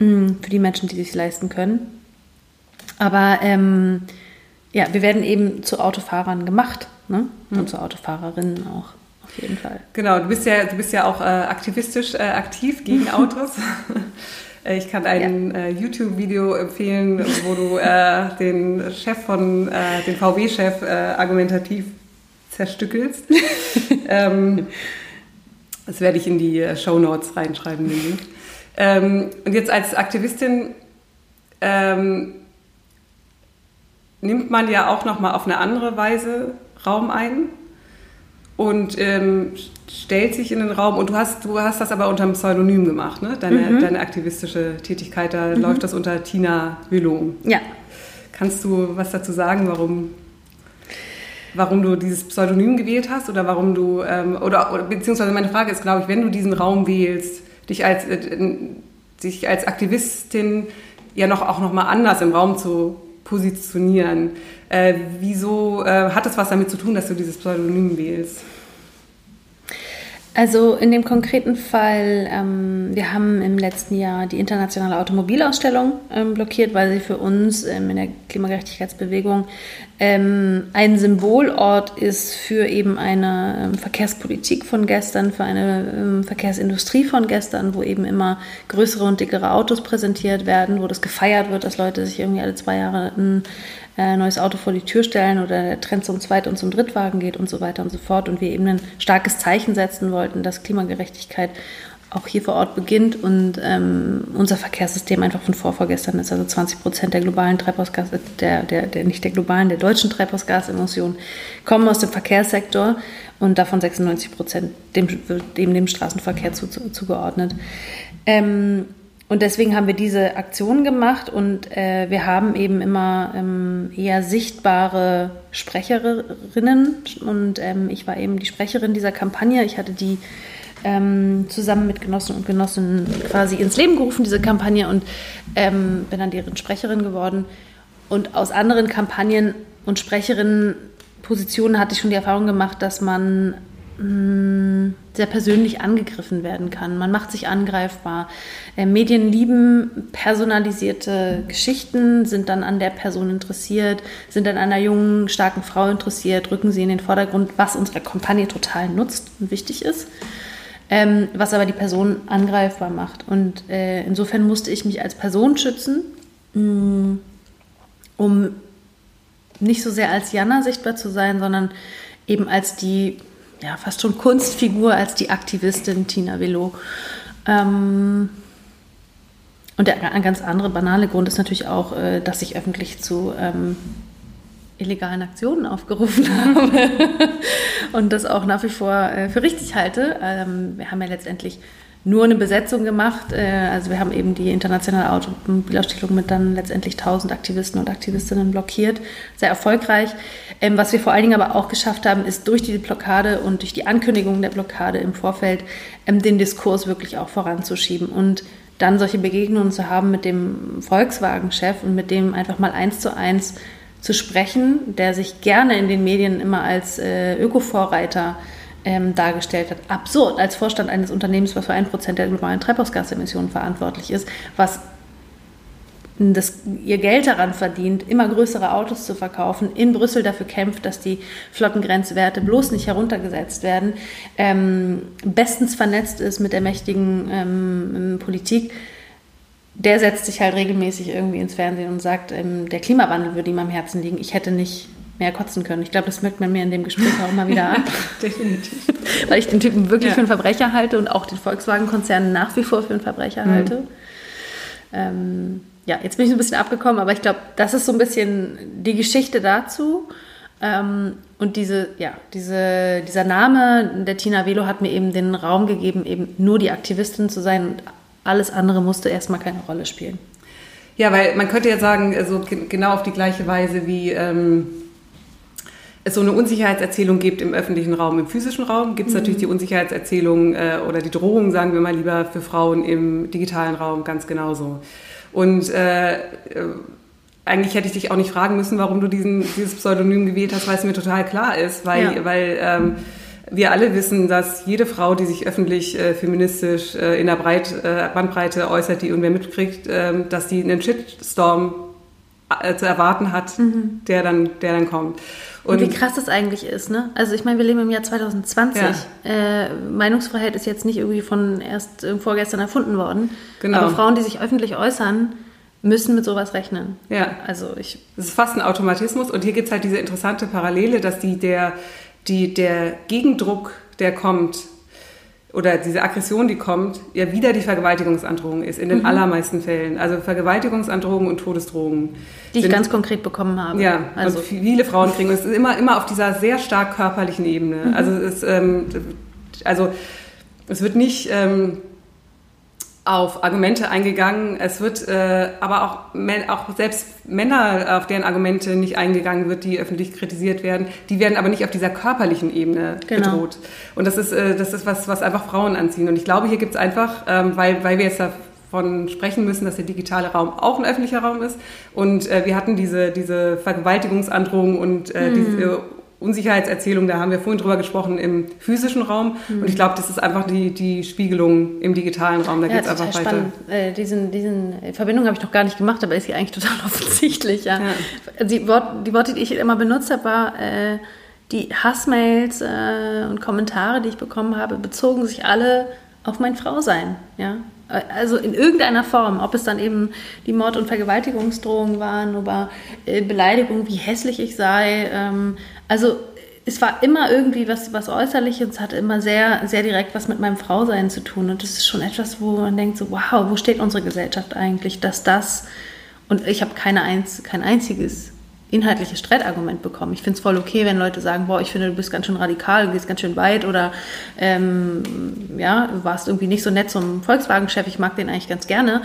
mm, für die Menschen, die sich leisten können. Aber ähm, ja, wir werden eben zu Autofahrern gemacht ne? und mhm. zu Autofahrerinnen auch. Auf jeden Fall. Genau, du bist ja, du bist ja auch äh, aktivistisch äh, aktiv gegen Autos. Äh, ich kann ein ja. äh, YouTube-Video empfehlen, wo du äh, den Chef von, äh, den VW-Chef äh, argumentativ zerstückelst. ähm, das werde ich in die äh, Show Notes reinschreiben, den Link. Ähm, und jetzt als Aktivistin ähm, nimmt man ja auch noch mal auf eine andere Weise Raum ein und ähm, stellt sich in den Raum und du hast, du hast das aber unter einem Pseudonym gemacht, ne? Deine, mhm. deine aktivistische Tätigkeit, da mhm. läuft das unter Tina Bülow. Ja. Kannst du was dazu sagen, warum, warum du dieses Pseudonym gewählt hast oder warum du, ähm, oder, oder, beziehungsweise meine Frage ist, glaube ich, wenn du diesen Raum wählst, dich als, äh, dich als Aktivistin ja noch auch noch mal anders im Raum zu positionieren. Äh, wieso äh, hat das was damit zu tun, dass du dieses Pseudonym wählst? Also in dem konkreten Fall, ähm, wir haben im letzten Jahr die internationale Automobilausstellung ähm, blockiert, weil sie für uns ähm, in der Klimagerechtigkeitsbewegung ähm, ein Symbolort ist für eben eine ähm, Verkehrspolitik von gestern, für eine ähm, Verkehrsindustrie von gestern, wo eben immer größere und dickere Autos präsentiert werden, wo das gefeiert wird, dass Leute sich irgendwie alle zwei Jahre ein äh, neues Auto vor die Tür stellen oder der Trend zum Zweit- und zum Drittwagen geht und so weiter und so fort. Und wir eben ein starkes Zeichen setzen wollten, dass Klimagerechtigkeit auch hier vor Ort beginnt und ähm, unser Verkehrssystem einfach von vorvorgestern ist. Also 20 Prozent der globalen Treibhausgas, der, der, der, nicht der globalen, der deutschen Treibhausgasemissionen kommen aus dem Verkehrssektor und davon 96 Prozent dem, dem, dem Straßenverkehr zu, zu, zugeordnet. Ähm, und deswegen haben wir diese Aktion gemacht und äh, wir haben eben immer ähm, eher sichtbare Sprecherinnen und ähm, ich war eben die Sprecherin dieser Kampagne. Ich hatte die ähm, zusammen mit Genossen und Genossinnen quasi ins Leben gerufen, diese Kampagne, und ähm, bin dann deren Sprecherin geworden. Und aus anderen Kampagnen und Sprecherinnenpositionen hatte ich schon die Erfahrung gemacht, dass man sehr persönlich angegriffen werden kann. Man macht sich angreifbar. Äh, Medien lieben personalisierte Geschichten, sind dann an der Person interessiert, sind an einer jungen, starken Frau interessiert, rücken sie in den Vordergrund, was unsere Kampagne total nutzt und wichtig ist ähm, was aber die Person angreifbar macht. Und äh, insofern musste ich mich als Person schützen, mh, mm, um nicht so sehr als Jana sichtbar zu sein, sondern eben als die, ja, fast schon Kunstfigur, als die Aktivistin Tina Velo. Ähm, und der ganz andere banale Grund ist natürlich auch, äh, dass ich öffentlich zu ähm, illegalen Aktionen aufgerufen habe und das auch nach wie vor äh, für richtig halte. Ähm, wir haben ja letztendlich nur eine Besetzung gemacht. Äh, also wir haben eben die internationale Automobilausstellung mit dann letztendlich 1000 Aktivisten und Aktivistinnen blockiert. Sehr erfolgreich. Ähm, was wir vor allen Dingen aber auch geschafft haben, ist durch die Blockade und durch die Ankündigung der Blockade im Vorfeld ähm, den Diskurs wirklich auch voranzuschieben und dann solche Begegnungen zu haben mit dem Volkswagen-Chef und mit dem einfach mal eins zu eins zu sprechen, der sich gerne in den Medien immer als äh, Öko-Vorreiter ähm, dargestellt hat. Absurd, als Vorstand eines Unternehmens, was für ein Prozent der globalen Treibhausgasemissionen verantwortlich ist, was das, ihr Geld daran verdient, immer größere Autos zu verkaufen, in Brüssel dafür kämpft, dass die Flottengrenzwerte bloß nicht heruntergesetzt werden, ähm, bestens vernetzt ist mit der mächtigen ähm, Politik der setzt sich halt regelmäßig irgendwie ins Fernsehen und sagt, ähm, der Klimawandel würde ihm am Herzen liegen. Ich hätte nicht mehr kotzen können. Ich glaube, das merkt man mir in dem Gespräch auch immer wieder an. Definitiv. Weil ich den Typen wirklich ja. für einen Verbrecher halte und auch den Volkswagen-Konzern nach wie vor für einen Verbrecher mhm. halte. Ähm, ja, jetzt bin ich ein bisschen abgekommen, aber ich glaube, das ist so ein bisschen die Geschichte dazu. Ähm, und diese, ja, diese, dieser Name der Tina Velo hat mir eben den Raum gegeben, eben nur die Aktivistin zu sein und alles andere musste erstmal keine Rolle spielen. Ja, weil man könnte ja sagen, also genau auf die gleiche Weise wie ähm, es so eine Unsicherheitserzählung gibt im öffentlichen Raum, im physischen Raum, gibt es mhm. natürlich die Unsicherheitserzählung äh, oder die Drohung, sagen wir mal lieber, für Frauen im digitalen Raum ganz genauso. Und äh, äh, eigentlich hätte ich dich auch nicht fragen müssen, warum du diesen, dieses Pseudonym gewählt hast, weil es mir total klar ist, weil, ja. weil ähm, wir alle wissen, dass jede Frau, die sich öffentlich äh, feministisch äh, in der Breit, äh, Bandbreite äußert, die irgendwer mitkriegt, ähm, dass die einen Shitstorm äh, zu erwarten hat, mhm. der, dann, der dann kommt. Und, Und, wie krass das eigentlich ist, ne? Also ich meine, wir leben im Jahr 2020. Ja. Äh, Meinungsfreiheit ist jetzt nicht irgendwie von erst äh, vorgestern erfunden worden. Genau. Aber Frauen, die sich öffentlich äußern, müssen mit sowas rechnen. Ja. Also ich. Das ist fast ein Automatismus. Und hier gibt es halt diese interessante Parallele, dass die der die, der Gegendruck, der kommt, oder diese Aggression, die kommt, ja wieder die Vergewaltigungsandrohung ist, in den mhm. allermeisten Fällen. Also Vergewaltigungsandrohungen und Todesdrohungen. Die ich ganz konkret bekommen habe. Ja, also und viele Frauen kriegen es immer, immer auf dieser sehr stark körperlichen Ebene. Mhm. Also, es, ähm, also es wird nicht... Ähm, auf Argumente eingegangen. Es wird äh, aber auch, auch selbst Männer, auf deren Argumente nicht eingegangen wird, die öffentlich kritisiert werden, die werden aber nicht auf dieser körperlichen Ebene genau. bedroht. Und das ist, äh, das ist was, was einfach Frauen anziehen. Und ich glaube, hier gibt es einfach, ähm, weil, weil wir jetzt davon sprechen müssen, dass der digitale Raum auch ein öffentlicher Raum ist. Und äh, wir hatten diese, diese Vergewaltigungsandrohungen und äh, mhm. diese Unsicherheitserzählung, da haben wir vorhin drüber gesprochen, im physischen Raum. Mhm. Und ich glaube, das ist einfach die, die Spiegelung im digitalen Raum. Da ja, geht es einfach weiter. Äh, diesen, diesen Verbindung habe ich noch gar nicht gemacht, aber ist hier eigentlich total offensichtlich. Ja. ja. Die, Wort, die Worte, die ich immer benutzt habe, war, äh, die Hassmails äh, und Kommentare, die ich bekommen habe, bezogen sich alle auf mein Frausein. Ja? Also in irgendeiner Form, ob es dann eben die Mord- und Vergewaltigungsdrohungen waren oder äh, Beleidigungen, wie hässlich ich sei. Ähm, also es war immer irgendwie was, was Äußerliches, es hatte immer sehr, sehr direkt was mit meinem Frausein zu tun. Und das ist schon etwas, wo man denkt, so, wow, wo steht unsere Gesellschaft eigentlich, dass das, und ich habe keine einz, kein einziges inhaltliches Streitargument bekommen. Ich finde es voll okay, wenn Leute sagen, boah, ich finde, du bist ganz schön radikal, du gehst ganz schön weit oder ähm, ja, du warst irgendwie nicht so nett zum Volkswagen-Chef, ich mag den eigentlich ganz gerne.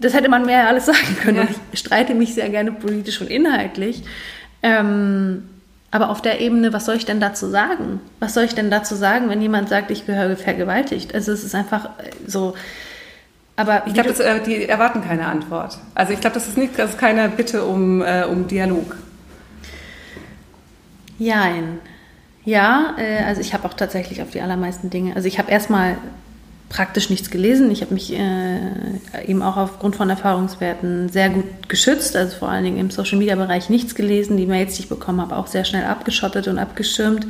Das hätte man mehr alles sagen können. Ja. ich streite mich sehr gerne politisch und inhaltlich. Ähm, aber auf der Ebene, was soll ich denn dazu sagen? Was soll ich denn dazu sagen, wenn jemand sagt, ich gehöre vergewaltigt? Also es ist einfach äh, so, aber ich glaube, äh, die erwarten keine Antwort. Also ich glaube, das ist nicht, das ist keine Bitte um, äh, um Dialog. Jein. Ja, äh, also ich habe auch tatsächlich auf die allermeisten Dinge. Also ich habe erstmal praktisch nichts gelesen. Ich habe mich äh, eben auch aufgrund von Erfahrungswerten sehr gut geschützt, also vor allen Dingen im Social-Media-Bereich nichts gelesen. Die Mails, die ich bekommen habe, auch sehr schnell abgeschottet und abgeschirmt.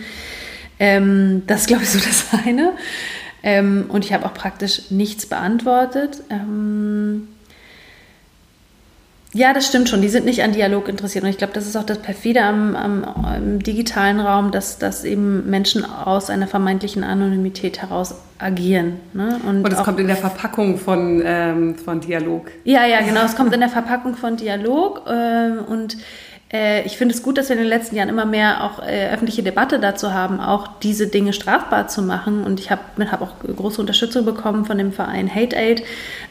Ähm, das ist, glaube ich, so das eine. Ähm, und ich habe auch praktisch nichts beantwortet. Ähm, ja, das stimmt schon. Die sind nicht an Dialog interessiert. Und ich glaube, das ist auch das Perfide am, am, digitalen Raum, dass, dass eben Menschen aus einer vermeintlichen Anonymität heraus agieren. Ne? Und, und es kommt in der Verpackung von, ähm, von Dialog. Ja, ja, genau. Es kommt in der Verpackung von Dialog. Äh, und ich finde es gut, dass wir in den letzten Jahren immer mehr auch äh, öffentliche Debatte dazu haben, auch diese Dinge strafbar zu machen. Und ich habe hab auch große Unterstützung bekommen von dem Verein Hate Aid,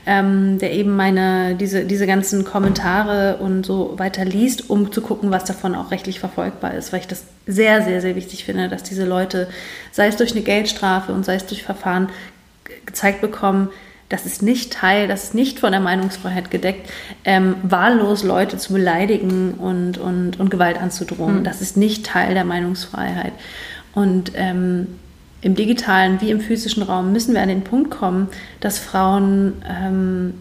ähm, der eben meine, diese, diese ganzen Kommentare und so weiter liest, um zu gucken, was davon auch rechtlich verfolgbar ist, weil ich das sehr, sehr, sehr wichtig finde, dass diese Leute, sei es durch eine Geldstrafe und sei es durch Verfahren, gezeigt bekommen, das ist nicht Teil, das ist nicht von der Meinungsfreiheit gedeckt, ähm, wahllos Leute zu beleidigen und, und, und Gewalt anzudrohen. Mhm. Das ist nicht Teil der Meinungsfreiheit. Und ähm, im digitalen wie im physischen Raum müssen wir an den Punkt kommen, dass Frauen ähm,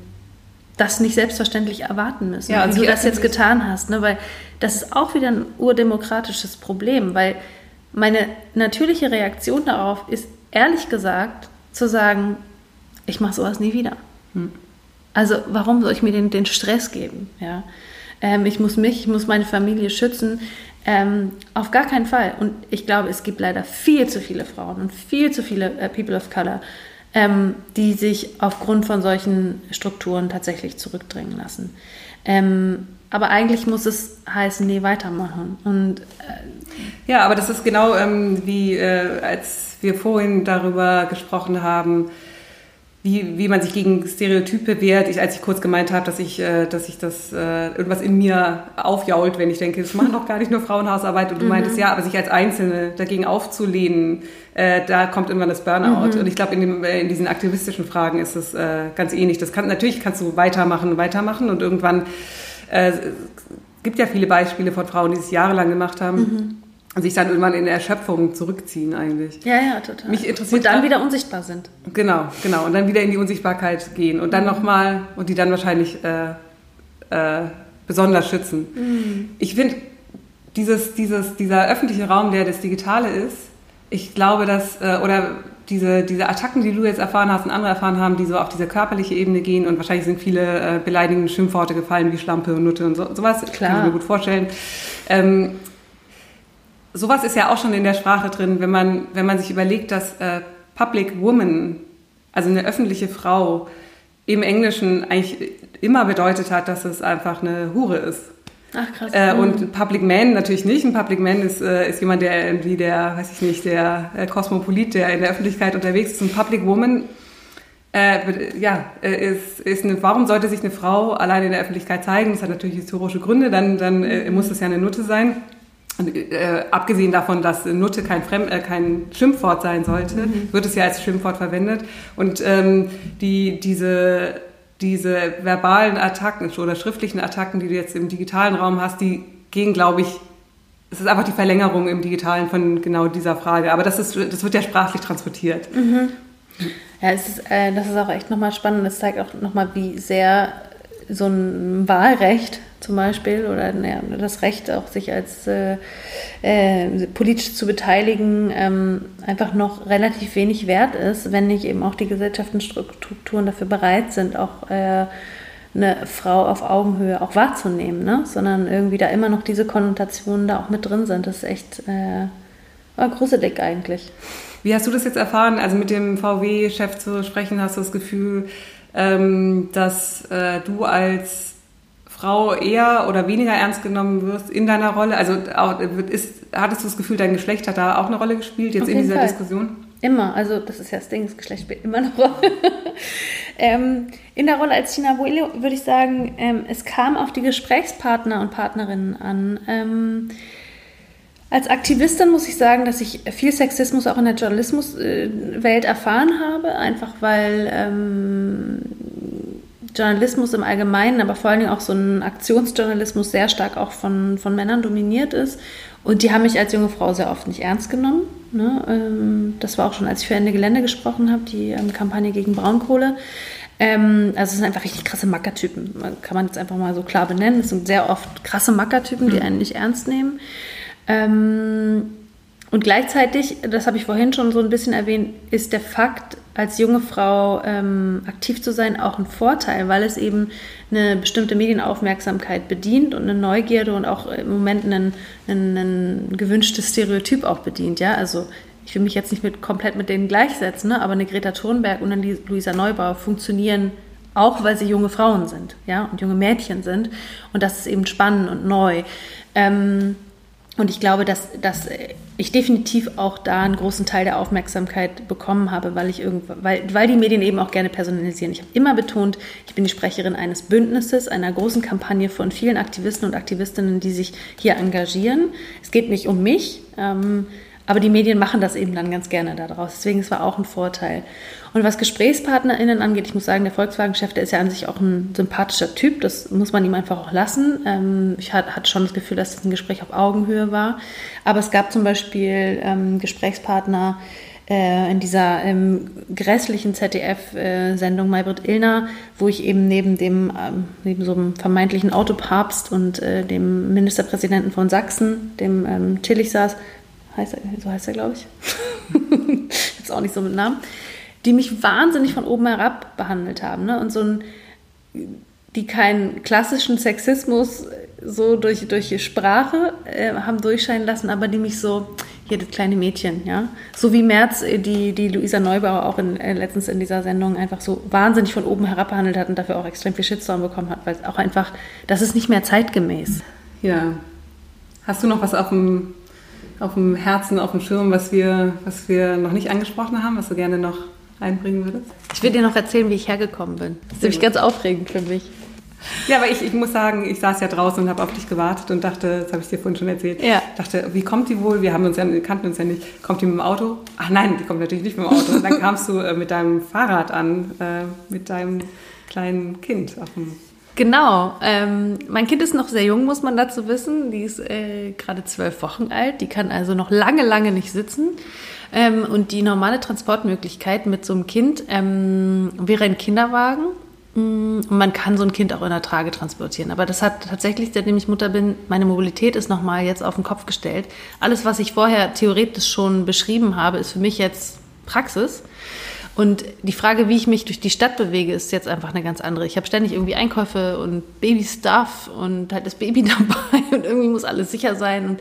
das nicht selbstverständlich erwarten müssen, ja, wie du das jetzt getan hast. Ne? Weil das ist auch wieder ein urdemokratisches Problem, weil meine natürliche Reaktion darauf ist, ehrlich gesagt, zu sagen, ich mache sowas nie wieder. Hm. Also warum soll ich mir den, den Stress geben? Ja? Ähm, ich muss mich, ich muss meine Familie schützen. Ähm, auf gar keinen Fall. Und ich glaube, es gibt leider viel zu viele Frauen und viel zu viele äh, People of Color, ähm, die sich aufgrund von solchen Strukturen tatsächlich zurückdrängen lassen. Ähm, aber eigentlich muss es heißen, nee, weitermachen. Und, äh, ja, aber das ist genau ähm, wie äh, als wir vorhin darüber gesprochen haben, wie, wie man sich gegen Stereotype wehrt. Ich, als ich kurz gemeint habe, dass ich, äh, dass ich das äh, irgendwas in mir aufjault, wenn ich denke, das machen doch gar nicht nur Frauenhausarbeit. Und du mhm. meintest, ja, aber sich als Einzelne dagegen aufzulehnen, äh, da kommt irgendwann das Burnout. Mhm. Und ich glaube, in, äh, in diesen aktivistischen Fragen ist es äh, ganz ähnlich. Das kann, natürlich kannst du weitermachen, weitermachen und irgendwann äh, gibt ja viele Beispiele von Frauen, die es jahrelang gemacht haben. Mhm und sich dann irgendwann in Erschöpfung zurückziehen eigentlich. Ja, ja, total. Mich interessiert und dann wieder unsichtbar sind. Genau, genau. Und dann wieder in die Unsichtbarkeit gehen und dann mhm. nochmal und die dann wahrscheinlich äh, äh, besonders schützen. Mhm. Ich finde, dieses, dieses, dieser öffentliche Raum, der das Digitale ist, ich glaube, dass, äh, oder diese, diese Attacken, die du jetzt erfahren hast und andere erfahren haben, die so auf diese körperliche Ebene gehen und wahrscheinlich sind viele äh, beleidigende Schimpfworte gefallen wie Schlampe und Nutte und so, sowas, Klar. kann ich mir gut vorstellen. Ähm, sowas ist ja auch schon in der Sprache drin, wenn man, wenn man sich überlegt, dass äh, Public Woman, also eine öffentliche Frau, im Englischen eigentlich immer bedeutet hat, dass es einfach eine Hure ist. Ach krass. Äh, und mhm. Public Man natürlich nicht. Ein Public Man ist, äh, ist jemand, der irgendwie der, weiß ich nicht, der äh, Kosmopolit, der in der Öffentlichkeit unterwegs ist. Ein Public Woman, äh, ja, äh, ist, ist eine, warum sollte sich eine Frau allein in der Öffentlichkeit zeigen? Das hat natürlich historische Gründe, dann, dann äh, muss es ja eine Nutte sein. Äh, abgesehen davon, dass Nutte kein, Fremd, äh, kein Schimpfwort sein sollte, mhm. wird es ja als Schimpfwort verwendet. Und ähm, die, diese, diese verbalen Attacken oder schriftlichen Attacken, die du jetzt im digitalen Raum hast, die gehen, glaube ich, es ist einfach die Verlängerung im Digitalen von genau dieser Frage. Aber das, ist, das wird ja sprachlich transportiert. Mhm. Ja, es ist, äh, das ist auch echt nochmal spannend. Es zeigt auch nochmal, wie sehr so ein Wahlrecht zum Beispiel oder ja, das Recht auch sich als äh, äh, politisch zu beteiligen ähm, einfach noch relativ wenig wert ist, wenn nicht eben auch die Gesellschaftsstrukturen dafür bereit sind, auch äh, eine Frau auf Augenhöhe auch wahrzunehmen, ne? sondern irgendwie da immer noch diese Konnotationen da auch mit drin sind. Das ist echt äh, gruselig eigentlich. Wie hast du das jetzt erfahren? Also mit dem VW-Chef zu sprechen, hast du das Gefühl, ähm, dass äh, du als Frau eher oder weniger ernst genommen wirst in deiner Rolle? Also ist, hattest du das Gefühl, dein Geschlecht hat da auch eine Rolle gespielt jetzt in dieser Fall. Diskussion? Immer, also das ist ja das Ding, das Geschlecht spielt immer eine Rolle. ähm, in der Rolle als Tina Boelio würde ich sagen, ähm, es kam auf die Gesprächspartner und Partnerinnen an. Ähm, als Aktivistin muss ich sagen, dass ich viel Sexismus auch in der Journalismuswelt erfahren habe, einfach weil ähm, Journalismus im Allgemeinen, aber vor allen Dingen auch so ein Aktionsjournalismus sehr stark auch von, von Männern dominiert ist. Und die haben mich als junge Frau sehr oft nicht ernst genommen. Ne? Ähm, das war auch schon, als ich für Ende Gelände gesprochen habe, die ähm, Kampagne gegen Braunkohle. Ähm, also es sind einfach richtig krasse Mackertypen. Kann man jetzt einfach mal so klar benennen. Es sind sehr oft krasse Mackertypen, die mhm. einen nicht ernst nehmen. Ähm, und gleichzeitig, das habe ich vorhin schon so ein bisschen erwähnt, ist der Fakt, als junge Frau ähm, aktiv zu sein, auch ein Vorteil, weil es eben eine bestimmte Medienaufmerksamkeit bedient und eine Neugierde und auch im Moment ein, gewünschtes Stereotyp auch bedient. Ja? Also ich will mich jetzt nicht mit, komplett mit denen gleichsetzen, ne? aber eine Greta Thunberg und eine Luisa Neubauer funktionieren auch, weil sie junge Frauen sind ja? und junge Mädchen sind. Und das ist eben spannend und neu. Ähm, und ich glaube, dass, dass ich definitiv auch da einen großen Teil der Aufmerksamkeit bekommen habe, weil, ich irgend, weil, weil die Medien eben auch gerne personalisieren. Ich habe immer betont, ich bin die Sprecherin eines Bündnisses, einer großen Kampagne von vielen Aktivisten und Aktivistinnen, die sich hier engagieren. Es geht nicht um mich, ähm, aber die Medien machen das eben dann ganz gerne daraus. Deswegen, es auch ein Vorteil. Und was GesprächspartnerInnen angeht, ich muss sagen, der Volkswagen-Chef, der ist ja an sich auch ein sympathischer Typ. Das muss man ihm einfach auch lassen. Ähm, ich hatte schon das Gefühl, dass das ein Gespräch auf Augenhöhe war. Aber es gab zum Beispiel ähm, Gesprächspartner, äh, in dieser ähm, grässlichen ZDF-Sendung Maybrit Illner, wo ich eben neben dem neben so einem vermeintlichen Autopapst und äh, dem Ministerpräsidenten von Sachsen, dem ähm, Tillich saß, heißt er, so heißt er, glaube ich. Jetzt auch nicht so mit Namen. Die mich wahnsinnig von oben herab behandelt haben. Ne? Und so ein, die keinen klassischen Sexismus so durch, durch Sprache äh, haben durchscheinen lassen, aber die mich so, hier das kleine Mädchen, ja. So wie Merz äh, die, die Luisa Neubauer auch in, äh, letztens in dieser Sendung einfach so wahnsinnig von oben herab behandelt hat und dafür auch extrem viel Shitstorm bekommen hat, weil es auch einfach, das ist nicht mehr zeitgemäß. Ja. Hast du noch was auf dem auf dem Herzen, auf dem Schirm, was wir, was wir noch nicht angesprochen haben, was du gerne noch einbringen würdest? Ich will dir noch erzählen, wie ich hergekommen bin. Das ist nämlich ganz aufregend für mich. Ja, aber ich, ich muss sagen, ich saß ja draußen und habe auf dich gewartet und dachte, das habe ich dir vorhin schon erzählt, ja. dachte, wie kommt die wohl? Wir haben uns ja, kannten uns ja nicht. Kommt die mit dem Auto? Ach nein, die kommt natürlich nicht mit dem Auto. Und dann kamst du äh, mit deinem Fahrrad an, äh, mit deinem kleinen Kind auf dem Genau. Ähm, mein Kind ist noch sehr jung, muss man dazu wissen. Die ist äh, gerade zwölf Wochen alt. Die kann also noch lange, lange nicht sitzen. Ähm, und die normale Transportmöglichkeit mit so einem Kind ähm, wäre ein Kinderwagen. Mm, und man kann so ein Kind auch in der Trage transportieren. Aber das hat tatsächlich, seitdem ich Mutter bin, meine Mobilität ist nochmal jetzt auf den Kopf gestellt. Alles, was ich vorher theoretisch schon beschrieben habe, ist für mich jetzt Praxis. Und die Frage, wie ich mich durch die Stadt bewege, ist jetzt einfach eine ganz andere. Ich habe ständig irgendwie Einkäufe und Baby-Stuff und halt das Baby dabei und irgendwie muss alles sicher sein. Und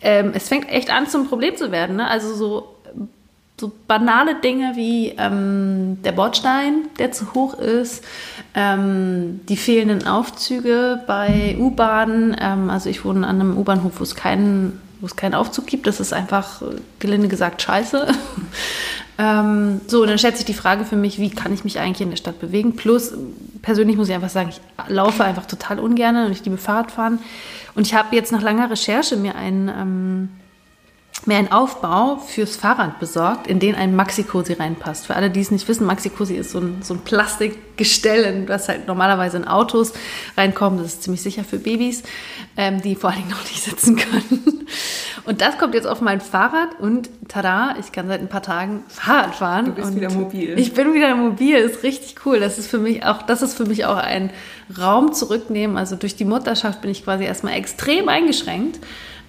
ähm, es fängt echt an, zum Problem zu werden. Ne? Also so, so banale Dinge wie ähm, der Bordstein, der zu hoch ist, ähm, die fehlenden Aufzüge bei U-Bahnen. Ähm, also ich wohne an einem U-Bahnhof, wo es keinen wo es keinen Aufzug gibt. Das ist einfach, gelinde gesagt, scheiße. Ähm, so, und dann stellt sich die Frage für mich, wie kann ich mich eigentlich in der Stadt bewegen? Plus, persönlich muss ich einfach sagen, ich laufe einfach total ungern und ich liebe Fahrradfahren. Und ich habe jetzt nach langer Recherche mir ein, ähm, mir einen Aufbau fürs Fahrrad besorgt, in den ein Maxi-Cosi reinpasst. Für alle, die es nicht wissen, Maxi-Cosi ist so ein, so ein Plastikgestell, was halt normalerweise in Autos reinkommt. Das ist ziemlich sicher für Babys, ähm, die vor allen Dingen noch nicht sitzen können. Und das kommt jetzt auf mein Fahrrad und tada, ich kann seit ein paar Tagen Fahrrad fahren. Du bist wieder mobil. Ich bin wieder mobil, ist richtig cool. Das ist für mich auch, das ist für mich auch ein Raum zurücknehmen. Also durch die Mutterschaft bin ich quasi erstmal extrem eingeschränkt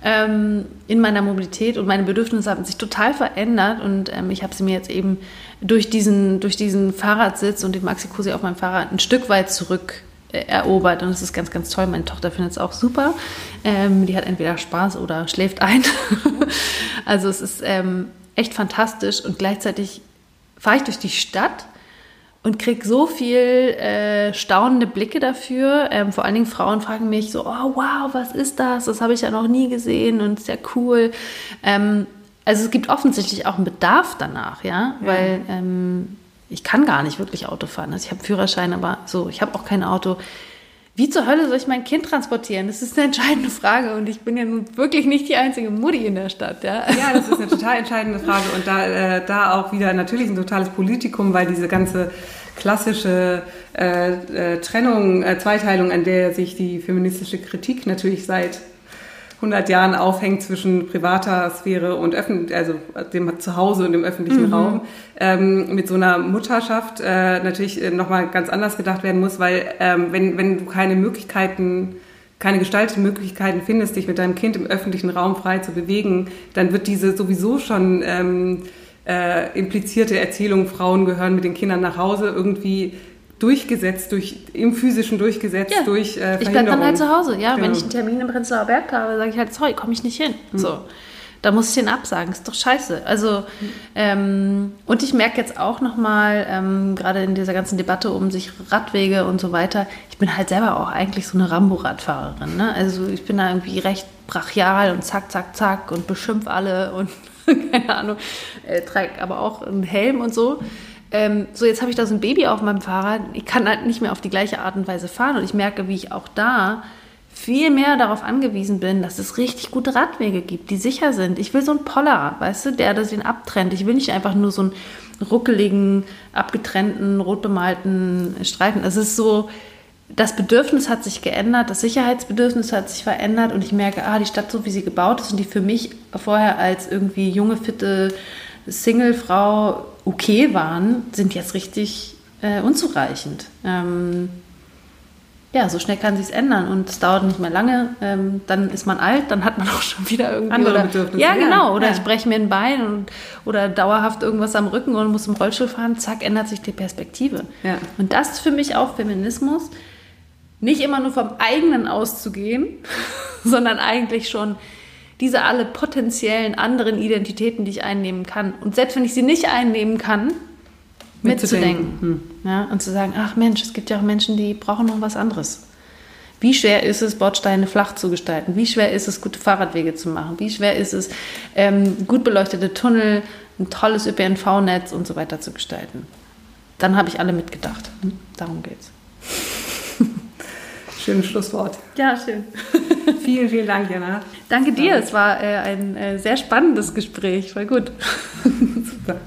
ähm, in meiner Mobilität und meine Bedürfnisse haben sich total verändert und ähm, ich habe sie mir jetzt eben durch diesen, durch diesen Fahrradsitz und den Maxi-Cosi auf meinem Fahrrad ein Stück weit zurück äh, erobert und es ist ganz, ganz toll. Meine Tochter findet es auch super. Ähm, die hat entweder Spaß oder schläft ein. also es ist ähm, echt fantastisch und gleichzeitig fahre ich durch die Stadt und kriege so viel äh, staunende Blicke dafür. Ähm, vor allen Dingen Frauen fragen mich so, oh wow, was ist das? Das habe ich ja noch nie gesehen und ist ja cool. Ähm, also es gibt offensichtlich auch einen Bedarf danach, ja, ja. weil ähm, ich kann gar nicht wirklich Auto fahren. Also ich habe Führerschein, aber so, ich habe auch kein Auto. Wie zur Hölle soll ich mein Kind transportieren? Das ist eine entscheidende Frage und ich bin ja nun wirklich nicht die einzige Mutti in der Stadt. Ja, ja das ist eine total entscheidende Frage und da, äh, da auch wieder natürlich ein totales Politikum, weil diese ganze klassische äh, äh, Trennung, äh, Zweiteilung, an der sich die feministische Kritik natürlich seit 100 Jahren aufhängt zwischen privater Sphäre und öffentlich, also dem Zuhause und dem öffentlichen mhm. Raum, ähm, mit so einer Mutterschaft äh, natürlich äh, nochmal ganz anders gedacht werden muss, weil ähm, wenn, wenn du keine Möglichkeiten keine gestalteten Möglichkeiten findest, dich mit deinem Kind im öffentlichen Raum frei zu bewegen, dann wird diese sowieso schon ähm, äh, implizierte Erzählung, Frauen gehören mit den Kindern nach Hause, irgendwie durchgesetzt, durch, im physischen durchgesetzt, ja. durch äh, Ich bleibe dann halt zu Hause, ja. Genau. Wenn ich einen Termin im Prenzlauer Berg habe, sage ich halt, sorry, komme ich nicht hin. Mhm. So. Da muss ich den absagen, ist doch scheiße. Also, mhm. ähm, und ich merke jetzt auch nochmal, ähm, gerade in dieser ganzen Debatte um sich Radwege und so weiter, ich bin halt selber auch eigentlich so eine Rambo-Radfahrerin. Ne? Also ich bin da irgendwie recht brachial und zack, zack, zack und beschimpf alle und keine Ahnung, äh, trage aber auch einen Helm und so. Ähm, so, jetzt habe ich da so ein Baby auf meinem Fahrrad. Ich kann halt nicht mehr auf die gleiche Art und Weise fahren und ich merke, wie ich auch da viel mehr darauf angewiesen bin, dass es richtig gute Radwege gibt, die sicher sind. Ich will so einen Poller, weißt du, der das den abtrennt. Ich will nicht einfach nur so einen ruckeligen, abgetrennten, rot bemalten Streifen. Es ist so, das Bedürfnis hat sich geändert, das Sicherheitsbedürfnis hat sich verändert und ich merke, ah, die Stadt, so wie sie gebaut ist und die für mich vorher als irgendwie junge, fitte Singlefrau okay waren, sind jetzt richtig äh, unzureichend. Ähm, ja, so schnell kann sich ändern und es dauert nicht mehr lange. Ähm, dann ist man alt, dann hat man auch schon wieder irgendwie andere oder, Bedürfnisse. Ja, genau. Oder ja. ich breche mir ein Bein und, oder dauerhaft irgendwas am Rücken und muss im Rollstuhl fahren. Zack, ändert sich die Perspektive. Ja. Und das ist für mich auch Feminismus nicht immer nur vom eigenen auszugehen, sondern eigentlich schon diese alle potenziellen anderen Identitäten, die ich einnehmen kann. Und selbst wenn ich sie nicht einnehmen kann, mitzudenken. Hm. Ja, und zu sagen, ach Mensch, es gibt ja auch Menschen, die brauchen noch was anderes. Wie schwer ist es, Bordsteine flach zu gestalten? Wie schwer ist es, gute Fahrradwege zu machen? Wie schwer ist es, ähm, gut beleuchtete Tunnel, ein tolles ÖPNV-Netz und so weiter zu gestalten? Dann habe ich alle mitgedacht. Hm? Darum geht's. Schönes Schlusswort. Ja, schön. vielen, vielen Dank, Jana. Danke dir. Es war äh, ein äh, sehr spannendes Gespräch. War gut. Super.